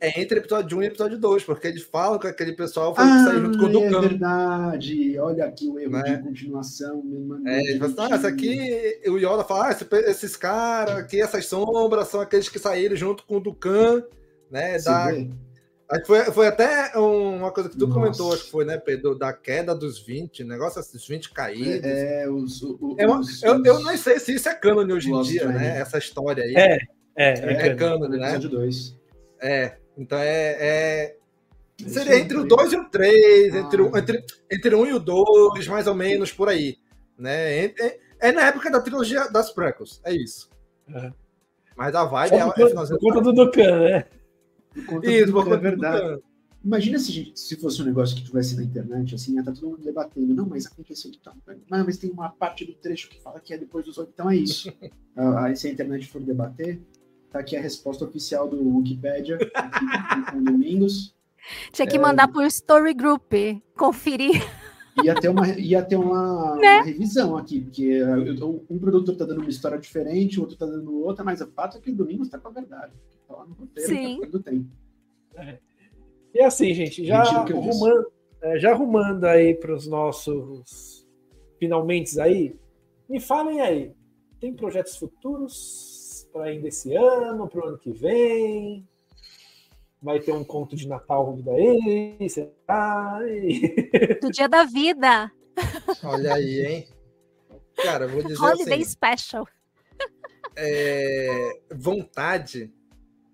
é entre episódio 1 e episódio 2, porque eles falam que aquele pessoal foi ah, sair junto com o Ducan. É verdade. Olha aqui o erro Né? de continuação. Me É, eles falam assim, ah, esse aqui, o Yoda fala, ah, esse- esses caras aqui, essas sombras, são aqueles que saíram junto com o Ducan, né? Da, que foi, foi até um- uma coisa que tu Nossa. comentou, acho que foi, né, Pedro, da queda dos 20, negócio assim, dos 20 caídos. É, é, os, o- o- Eu, os- eu, eu não sei se isso é cânone hoje em dia, né? Essa história aí. É, é, é, é cânone, no né? episódio 2. É, então é. é- seria é entre o incrível. 2 e o 3, entre, o- Ah. entre, entre um e o 2, mais ou menos por aí. Né? É, é- é na época da trilogia das prequels, é isso. É. Mas a vibe é, por é finalzinho. por conta do Ducan, né? Por Isso, do- por é conta do verdade. Ducan. Imagina se, se fosse um negócio que tivesse na internet, assim, ia tá todo mundo debatendo. Não, mas aconteceu tal. Não, mas tem uma parte do trecho que fala que é depois dos oito. Então é isso. [LAUGHS] Ah, Aí se a internet for debater, tá aqui a resposta oficial do Wikipedia, aqui com Domingos. Tinha que É. mandar por Story Group conferir. Ia ter uma, ia ter uma, [LAUGHS] Né? uma revisão aqui, porque um produtor tá dando uma história diferente, o outro tá dando outra, mas o fato é que o Domingos tá com a verdade. Tá lá no roteiro, Sim. tá tudo tem. E assim, gente, já arrumando, é, já arrumando aí para os nossos finalmente aí, me falem aí, tem projetos futuros para ainda esse ano, para o ano que vem? Vai ter um conto de Natal daí? Será? Do dia da vida. Olha aí, hein? Cara, vou dizer Holiday assim, Special. é, vontade,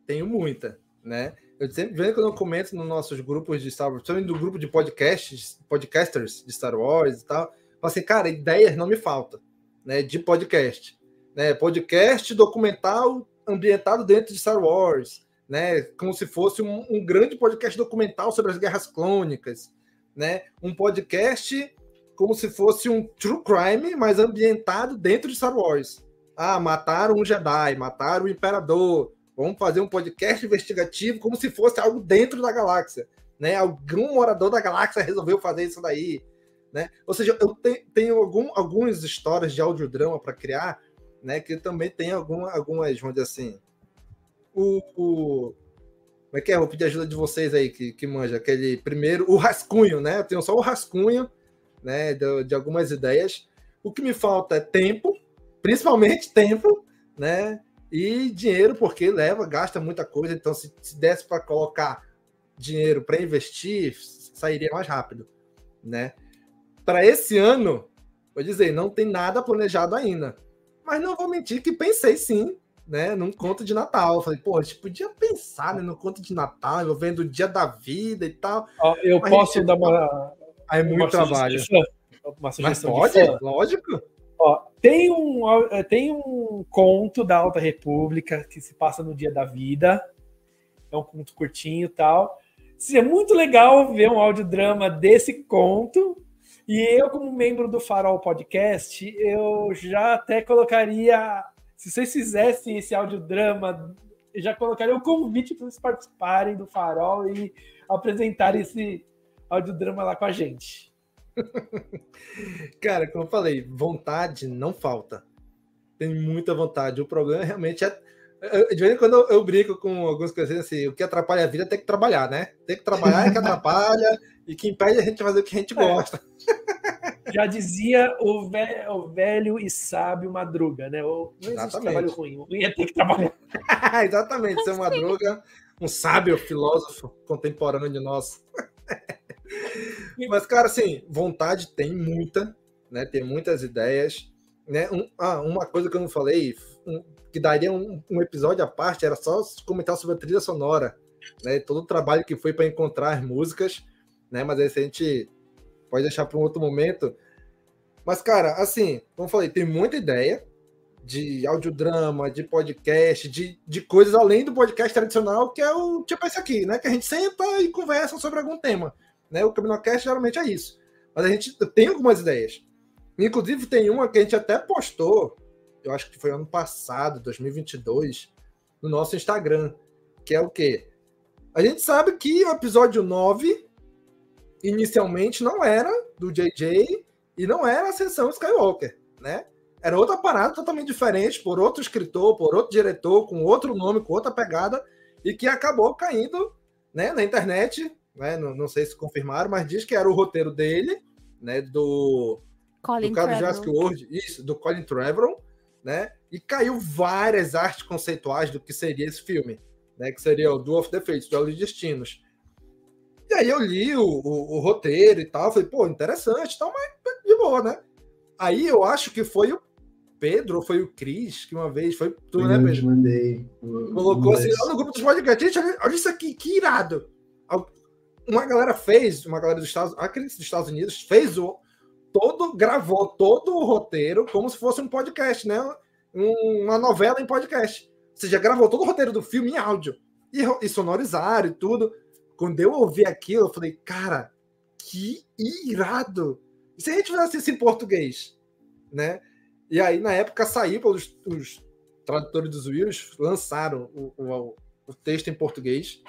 tenho muita, né? Eu sempre vejo quando eu comento nos nossos grupos de Star Wars, principalmente do grupo de podcasts, podcasters de Star Wars e tal, falo assim, cara, ideias não me faltam, né? De podcast, né? Podcast documental ambientado dentro de Star Wars, né? Como se fosse um, um grande podcast documental sobre as guerras clônicas, né? Um podcast como se fosse um true crime, mas ambientado dentro de Star Wars. Ah, mataram um Jedi, mataram o Imperador. Vamos fazer um podcast investigativo como se fosse algo dentro da galáxia. Né? Algum morador da galáxia resolveu fazer isso daí. Né? Ou seja, eu te, tenho algum, algumas histórias de audiodrama para criar, né? Que também tem alguma, algumas, dizer assim. O, o, como é que é? Vou pedir ajuda de vocês aí que, que manja. Aquele primeiro, o rascunho, né? Eu tenho só o rascunho né, de, de algumas ideias. O que me falta é tempo, principalmente tempo, né? E dinheiro, porque leva, gasta muita coisa. Então, se, se desse para colocar dinheiro para investir, sairia mais rápido, né? Para esse ano, vou dizer, não tem nada planejado ainda. Mas não vou mentir que pensei sim, né? Num conto de Natal. Eu falei, pô, a gente podia pensar né, no conto de Natal, envolvendo o dia da vida e tal. Ó, eu Mas, posso gente, dar uma. Aí é muito trabalho. sugestão? Uma Mas sugestão de pode, lógico. Ó, tem, um, eh, tem um conto da Alta República que se passa no Dia da Vida. É um conto curtinho e tal. Seria muito legal ver um audiodrama desse conto. E eu, como membro do Farol Podcast, eu já até colocaria. Se vocês fizessem esse audiodrama, eu já colocaria um convite para vocês participarem do Farol e apresentarem esse audiodrama lá com a gente. [LAUGHS] Cara, como eu falei, vontade não falta. Tem muita vontade. O problema realmente é. Eu- De vez em quando eu, eu brinco com alguns coisas assim: o que atrapalha a vida é ter que trabalhar, né? Tem que trabalhar é que atrapalha, e que impede a gente de fazer o que a gente gosta. Já dizia o velho, o velho e sábio Madruga, né? O, não existe Exatamente. trabalho ruim, o ruim é ter que trabalhar. [LAUGHS] Exatamente, seu Madruga, um sábio filósofo contemporâneo nosso. Mas, cara, assim, vontade tem muita, né? Tem muitas ideias. Né? Um- ah, uma coisa que eu não falei, um- que daria um, um episódio à parte, era só comentar sobre a trilha sonora, né? Todo o trabalho que foi para encontrar as músicas, né? Mas esse a gente pode deixar para um outro momento. Mas, cara, assim, como eu falei, tem muita ideia de audiodrama, de podcast, de, de coisas além do podcast tradicional, que é o tipo esse aqui, né? Que a gente senta e conversa sobre algum tema. Né? O Caminocast geralmente é isso. Mas a gente tem algumas ideias. Inclusive, tem uma que a gente até postou, eu acho que foi ano passado, 2022, no nosso Instagram, que é o quê? A gente sabe que o episódio 9 inicialmente não era do JJ e não era a Ascensão Skywalker, né? Era outra parada totalmente diferente, por outro escritor, por outro diretor, com outro nome, com outra pegada, e que acabou caindo né, na internet, né, não, não sei se confirmaram, mas diz que era o roteiro dele, né, do, Colin do cara do. Jurassic World, isso, do Colin Trevorrow, né, e caiu várias artes conceituais do que seria esse filme, né, que seria o Duel of the Fates, Duelo de Destinos. E aí eu li o, o, o roteiro e tal, falei, pô, interessante tal, mas de boa, né? Aí eu acho que foi o Pedro ou foi o Cris que uma vez foi tu, né, eu Pedro? te mandei. Colocou o- assim lá no grupo dos podcasts. Gente, olha, olha isso aqui, que irado. Uma galera fez, uma galera dos Estados, acredito dos Estados Unidos, fez o todo, gravou todo o roteiro como se fosse um podcast, né? Um- uma novela em podcast. Ou seja, gravou todo o roteiro do filme em áudio. E, e sonorizaram e tudo. Quando eu ouvi aquilo, eu falei, cara, que irado! E se a gente fizesse isso em português? Né? E aí, na época, saiu pelos os tradutores dos Wills, lançaram o, o, o texto em português.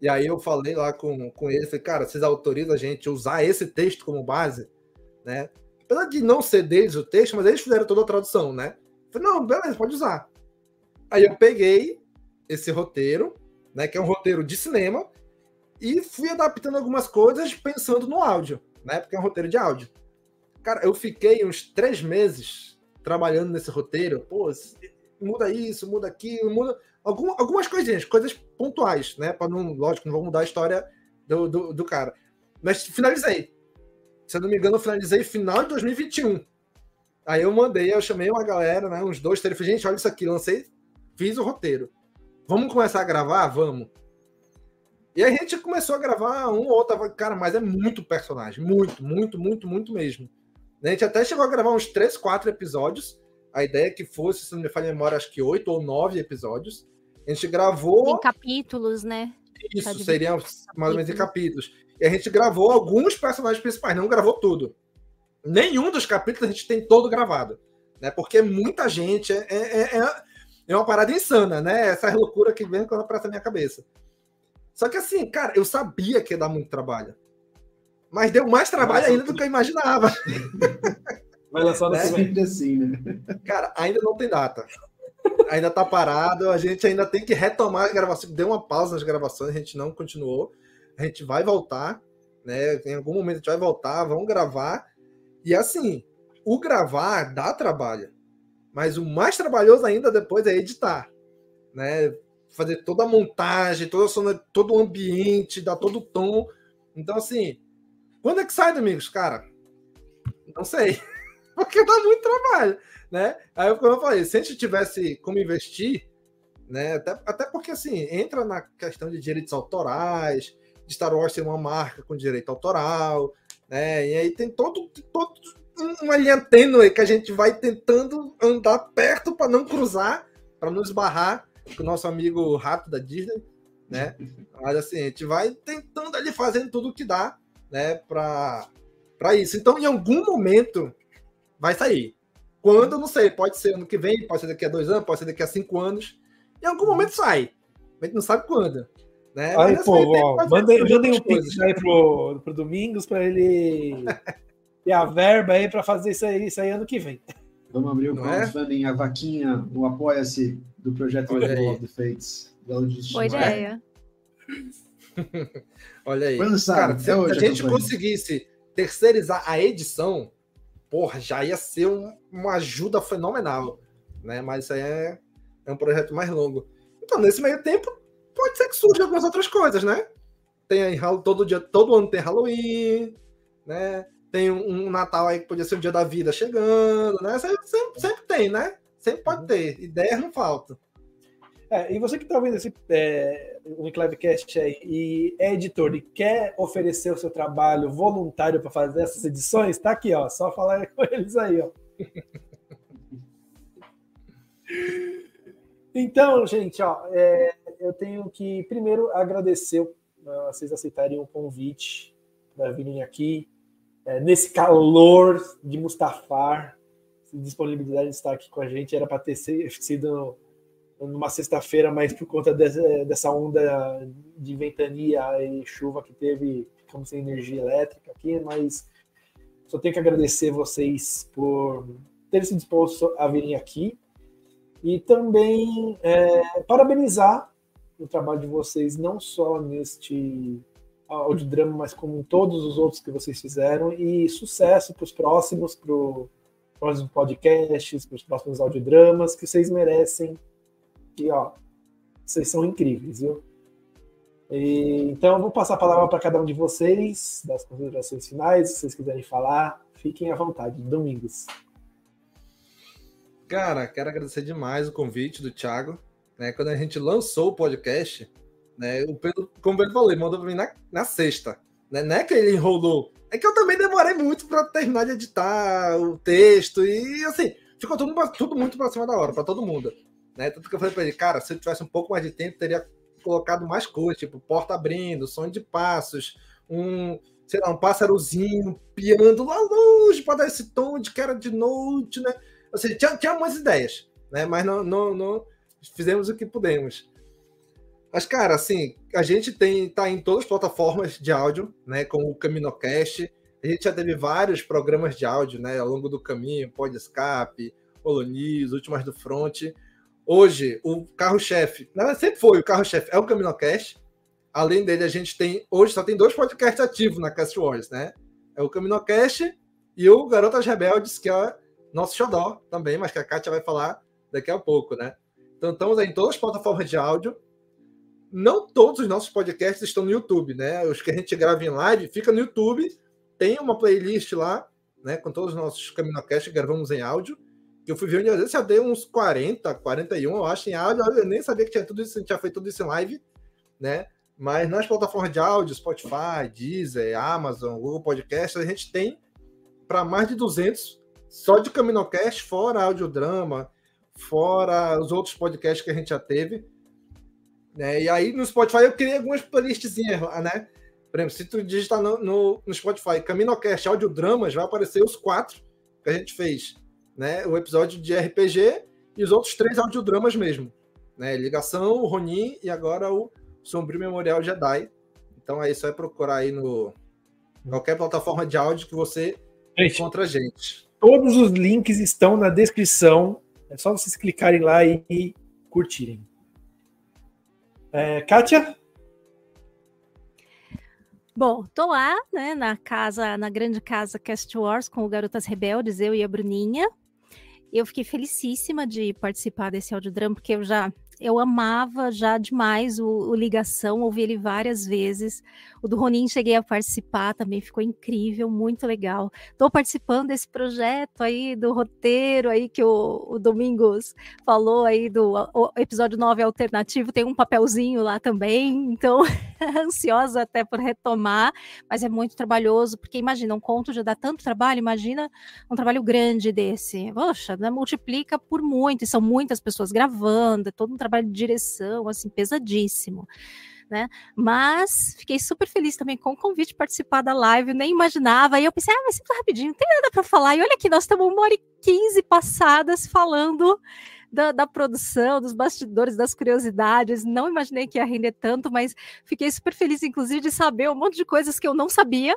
E aí eu falei lá com, com ele, falei, cara, vocês autorizam a gente usar esse texto como base? Né? Apesar de não ser deles o texto, mas eles fizeram toda a tradução, né? Eu falei, não, beleza, pode usar. Aí eu peguei esse roteiro, né, que é um roteiro de cinema, e fui adaptando algumas coisas pensando no áudio, né? Porque é um roteiro de áudio. Cara, eu fiquei uns três meses trabalhando nesse roteiro. Pô, muda isso, muda aquilo, muda. Algum, algumas coisinhas, coisas pontuais, né? Para não, lógico, não vou mudar a história do, do, do, cara. Mas finalizei. Se eu não me engano, eu finalizei final de 2021. Aí eu mandei, eu chamei uma galera, né? Uns dois, três. Falei, gente, olha isso aqui, lancei, fiz o roteiro. Vamos começar a gravar? Vamos. E a gente começou a gravar um ou outro, cara, mas é muito personagem, muito, muito, muito, muito mesmo. A gente até chegou a gravar uns três, quatro episódios. A ideia é que fosse, se não me falha a memória, acho que oito ou nove episódios. A gente gravou. Em capítulos, né? Isso, seriam mais ou menos em capítulos. E a gente gravou alguns personagens principais, não gravou tudo. Nenhum dos capítulos a gente tem todo gravado. Né? Porque muita gente. É, é, é, é uma parada insana, né? Essa loucura que vem quando aparece na minha cabeça. Só que assim, cara, eu sabia que ia dar muito trabalho. Mas deu mais trabalho ainda do que eu imaginava. Vai lançar no Né? Sempre assim, né? Cara, ainda não tem data. Ainda tá parado, a gente ainda tem que retomar as gravações. Deu uma pausa nas gravações, a gente não continuou. A gente vai voltar, né? Em algum momento a gente vai voltar, vamos gravar. E assim, o gravar dá trabalho. Mas o mais trabalhoso ainda depois é editar, né? Fazer toda a montagem, toda a sonor... todo o ambiente, dar todo o tom. Então, assim, quando é que sai, Domingos? Cara, não sei. [LAUGHS] Porque dá muito trabalho, né? Aí, como eu falei, se a gente tivesse como investir, né? Até, até porque, assim, entra na questão de direitos autorais, de Star Wars ser uma marca com direito autoral, né? E aí tem todo, todo uma linha tênue que a gente vai tentando andar perto para não cruzar, para não esbarrar com o nosso amigo rato da Disney, né? Mas assim, a gente vai tentando ali fazendo tudo o que dá, né, para para isso. Então, em algum momento vai sair. Quando, não sei, pode ser ano que vem, pode ser daqui a dois anos, pode ser daqui a cinco anos. Em algum momento sai. A gente não sabe quando. Né? Aí, Mas, pô, ó, fazer mandem mandem um pix aí pro, pro Domingos para ele [LAUGHS] ter a verba aí para fazer isso aí, isso aí ano que vem. Vamos abrir o Não é? crowdfunding, a vaquinha, o apoia-se do projeto Olha Level aí. of the Fates. Boa ideia. [LAUGHS] Olha aí. Lançado, Cara, até se, a gente conseguisse terceirizar a edição, porra, já ia ser um- uma ajuda fenomenal. Né? Mas isso aí é, é um projeto mais longo. Então, nesse meio tempo, pode ser que surjam algumas outras coisas, né? Tem aí todo dia, todo ano tem Halloween, né? Tem um, um Natal aí que podia ser o dia da vida chegando, né? Sempre, sempre, sempre tem, né? Sempre pode ter. Ideias não faltam. É, e você que está ouvindo esse é, o Enclavecast aí e é editor e quer oferecer o seu trabalho voluntário para fazer essas edições, tá aqui, ó. Só falar [LAUGHS] com eles aí, ó. [LAUGHS] Então, gente, ó, é, eu tenho que primeiro agradecer uh, vocês aceitarem o convite para virem aqui é, nesse calor de Mustafar, disponibilidade de estar aqui com a gente. Era para ter sido numa sexta-feira, mas por conta dessa, dessa onda de ventania e chuva que teve, ficamos sem energia elétrica aqui, mas só tenho que agradecer vocês por terem se disposto a virem aqui e também é, parabenizar o trabalho de vocês, não só neste audiodrama, mas como todos os outros que vocês fizeram. E sucesso para os próximos, para os próximos podcasts, para os próximos audiodramas, que vocês merecem. E ó, vocês são incríveis, viu? E, então, vou passar a palavra para cada um de vocês, das considerações finais, se vocês quiserem falar, fiquem à vontade. Domingos. Cara, quero agradecer demais o convite do Thiago. Né? Quando a gente lançou o podcast, né, o Pedro, como Pedro falou, ele mandou para mim na, na sexta. Né? Não é que ele enrolou, é que eu também demorei muito para terminar de editar o texto e assim, ficou tudo, tudo muito para cima da hora, para todo mundo. Né? Tanto que eu falei para ele, cara, se eu tivesse um pouco mais de tempo, teria colocado mais coisas, tipo porta abrindo, som de passos, um, sei lá, um pássarozinho piando lá longe para dar esse tom de que era de noite, né? Ou seja, tinha, tinha umas ideias, né? Mas não, não, não fizemos o que pudemos. Mas, cara, assim, a gente tem tá em todas as plataformas de áudio, né? Com o CaminoCast. A gente já teve vários programas de áudio, né? Ao longo do caminho, Pod Escape, Holonews, Últimas do Front. Hoje, o carro-chefe, sempre foi o carro-chefe, é o CaminoCast. Além dele, a gente tem. Hoje só tem dois podcasts ativos na Cast Wars, né? É o CaminoCast e o Garotas Rebeldes, que é nosso xodó também, mas que a Kátia vai falar daqui a pouco, né? Então, estamos em todas as plataformas de áudio. Não todos os nossos podcasts estão no YouTube, né? Os que a gente grava em live fica no YouTube. Tem uma playlist lá, né? Com todos os nossos CaminoCast que gravamos em áudio eu fui ver dia desse, já deu uns 40, 41, eu acho, em áudio. Eu nem sabia que tinha tudo isso, a gente tudo isso em live, né? Mas nas plataformas de áudio, Spotify, Deezer, Amazon, Google Podcast, a gente tem para mais de 200 só de Caminocast, fora audiodrama, fora os outros podcasts que a gente já teve. Né? E aí no Spotify eu criei algumas playlistzinhas lá, né? Por exemplo, se tu digitar no, no, no Spotify Caminocast Audiodramas, vai aparecer os quatro que a gente fez né, o episódio de RPG e os outros três audiodramas mesmo. Né, Ligação, o Ronin e agora o Sombrio Memorial Jedi. Então é isso, é procurar aí no qualquer plataforma de áudio que você gente, encontra a gente. Todos os links estão na descrição. É só vocês clicarem lá e, curtirem. É, Kátia? Bom, tô lá, né, na casa, na grande casa Cast Wars com o Garotas Rebeldes, eu e a Bruninha. Eu fiquei felicíssima de participar desse audiodrama, porque eu já eu amava já demais o, o, Ligação, ouvi ele várias vezes. O do Ronin cheguei a participar também, ficou incrível, muito legal. Estou participando desse projeto aí do roteiro aí que o, o Domingos falou aí do episódio 9 alternativo, tem um papelzinho lá também, então [LAUGHS] ansiosa até por retomar, mas é muito trabalhoso, porque imagina, um conto já dá tanto trabalho, imagina um trabalho grande desse. Poxa, né, multiplica por muito, e são muitas pessoas gravando, é todo um trabalho de direção, assim, pesadíssimo. Né? Mas fiquei super feliz também com o convite de participar da live, nem imaginava. E eu pensei, ah, vai rapidinho, não tem nada para falar. E olha aqui, nós estamos uma hora e quinze passadas falando da, da, produção, dos bastidores, das curiosidades. Não imaginei que ia render tanto, mas fiquei super feliz, inclusive, de saber um monte de coisas que eu não sabia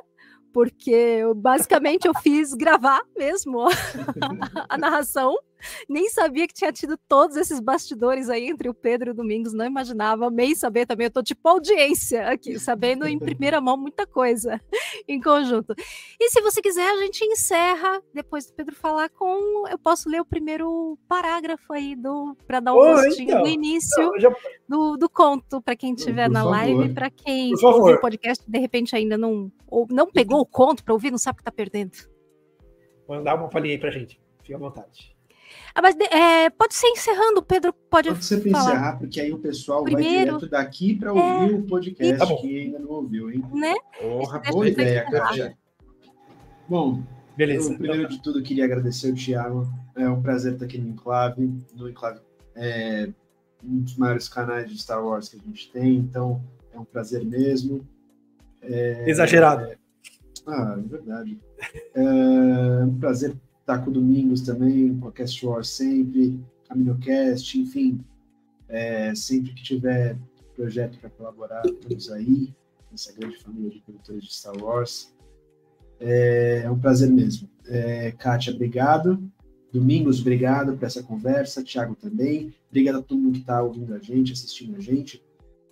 porque eu, basicamente eu fiz gravar mesmo [LAUGHS] a narração. Nem sabia que tinha tido todos esses bastidores aí entre o Pedro e o Domingos, não imaginava, amei saber também. Eu tô tipo audiência aqui, sabendo em primeira mão muita coisa [LAUGHS] em conjunto. E se você quiser, a gente encerra depois do Pedro falar com. Eu posso ler o primeiro parágrafo aí do para dar um oh, gostinho então, do início então, já... do, do conto para quem estiver na favor. live, para quem ouviu o podcast de repente ainda não ou não pegou o conto para ouvir, não sabe o que está perdendo. Mandar uma palhinha aí para gente. Fica à vontade. Ah, mas é, pode ser encerrando, Pedro pode. Pode ser falar. encerrar, porque aí o pessoal Primeiro, vai direto daqui para ouvir é, o podcast tá que ainda não ouviu, hein? Né? Porra, boa ideia, cara. Bom, Beleza. Eu, primeiro de tudo, queria agradecer o Thiago. É um prazer estar aqui no Enclave. No Enclave é um dos maiores canais de Star Wars que a gente tem, então é um prazer mesmo. É, Exagerado. É, ah, é verdade. É um prazer estar com o Domingos também, com a Cast Wars sempre, CaminoCast, enfim. É, sempre que tiver projeto para colaborar, estamos aí, essa grande família de produtores de Star Wars. É, é um prazer mesmo. É, Kátia, obrigado. Domingos, obrigado por essa conversa. Tiago também. Obrigado a todo mundo que está ouvindo a gente, assistindo a gente.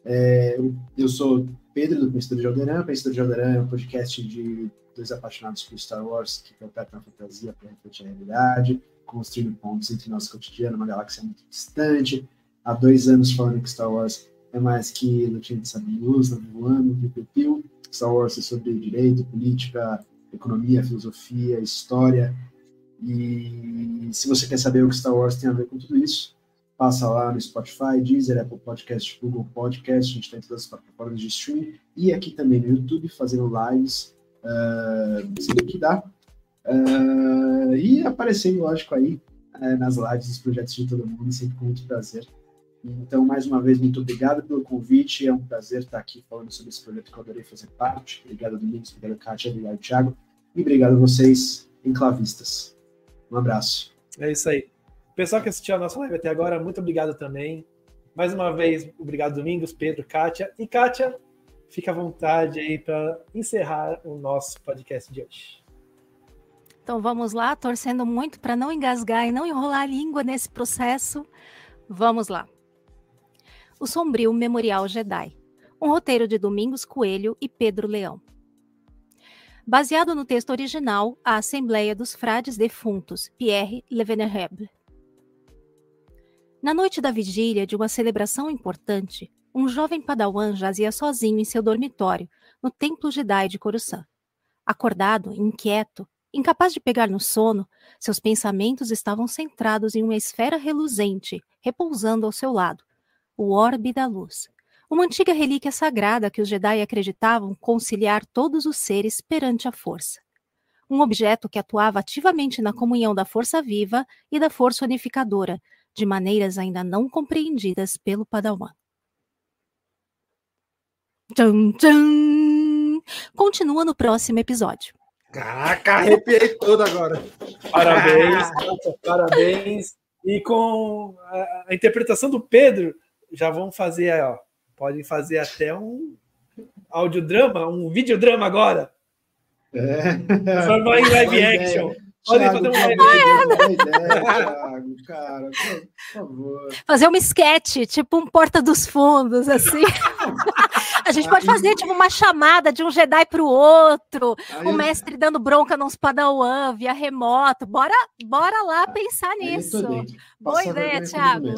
É, eu, eu sou Pedro, do Pensador de Alderan. Pensador de Alderan é um podcast de dois apaixonados por Star Wars que interpretam a fantasia para refletir a realidade, construindo pontos entre nosso cotidiano, uma galáxia muito distante. Há dois anos falando que Star Wars é mais que lutinha de sabre luz, navio voando, piu-piu-piu. Star Wars é sobre direito, política, economia, filosofia, história. E se você quer saber o que Star Wars tem a ver com tudo isso, passa lá no Spotify, Deezer, Apple Podcast, Google Podcast, a gente está em todas as plataformas de streaming e aqui também no YouTube, fazendo lives, uh, que dá. Uh, e aparecendo, lógico, aí uh, nas lives dos projetos de todo mundo, sempre com muito prazer. Então, mais uma vez, muito obrigado pelo convite. É um prazer estar aqui falando sobre esse projeto que eu adorei fazer parte. Obrigado, Domingos. Obrigado, Kátia. Obrigado, Thiago. E obrigado a vocês, enclavistas. Um abraço. É isso aí. Pessoal que assistiu a nossa live até agora, muito obrigado também. Mais uma vez, obrigado, Domingos, Pedro, Kátia. E Kátia, fica à vontade aí para encerrar o nosso podcast de hoje. Então vamos lá, torcendo muito para não engasgar e não enrolar a língua nesse processo. Vamos lá. O Sombrio Memorial Jedi. Um roteiro de Domingos Coelho e Pedro Leão. Baseado no texto original, A Assembleia dos Frades Defuntos, Pierre Levenerheb. Na noite da vigília de uma celebração importante, um jovem padawan jazia sozinho em seu dormitório, no Templo Jedi de Coruscant. Acordado, inquieto, incapaz de pegar no sono, seus pensamentos estavam centrados em uma esfera reluzente, repousando ao seu lado, o Orbe da Luz, uma antiga relíquia sagrada que os Jedi acreditavam conciliar todos os seres perante a força. Um objeto que atuava ativamente na comunhão da força viva e da força unificadora, de maneiras ainda não compreendidas pelo Padawan. Tchum, tchum. Continua no próximo episódio. Caraca, arrepiei todo agora. Parabéns, parabéns. E com a, a, interpretação do Pedro, já vão fazer, ó, podem fazer até um audiodrama, um videodrama agora. É. Transformar em live action. Podem fazer um live action. cara, por favor. Fazer um sketch, tipo um Porta dos Fundos, assim. [LAUGHS] A gente pode fazer tipo uma chamada de um Jedi para o outro, o um mestre dando bronca num padawan via remoto. Bora, bora lá pensar nisso. Boa ideia, Thiago.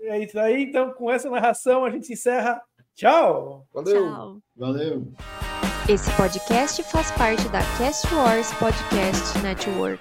É isso aí, então com essa narração a gente encerra. Tchau. Valeu. Tchau. Valeu. Esse podcast faz parte da Cast Wars Podcast Network.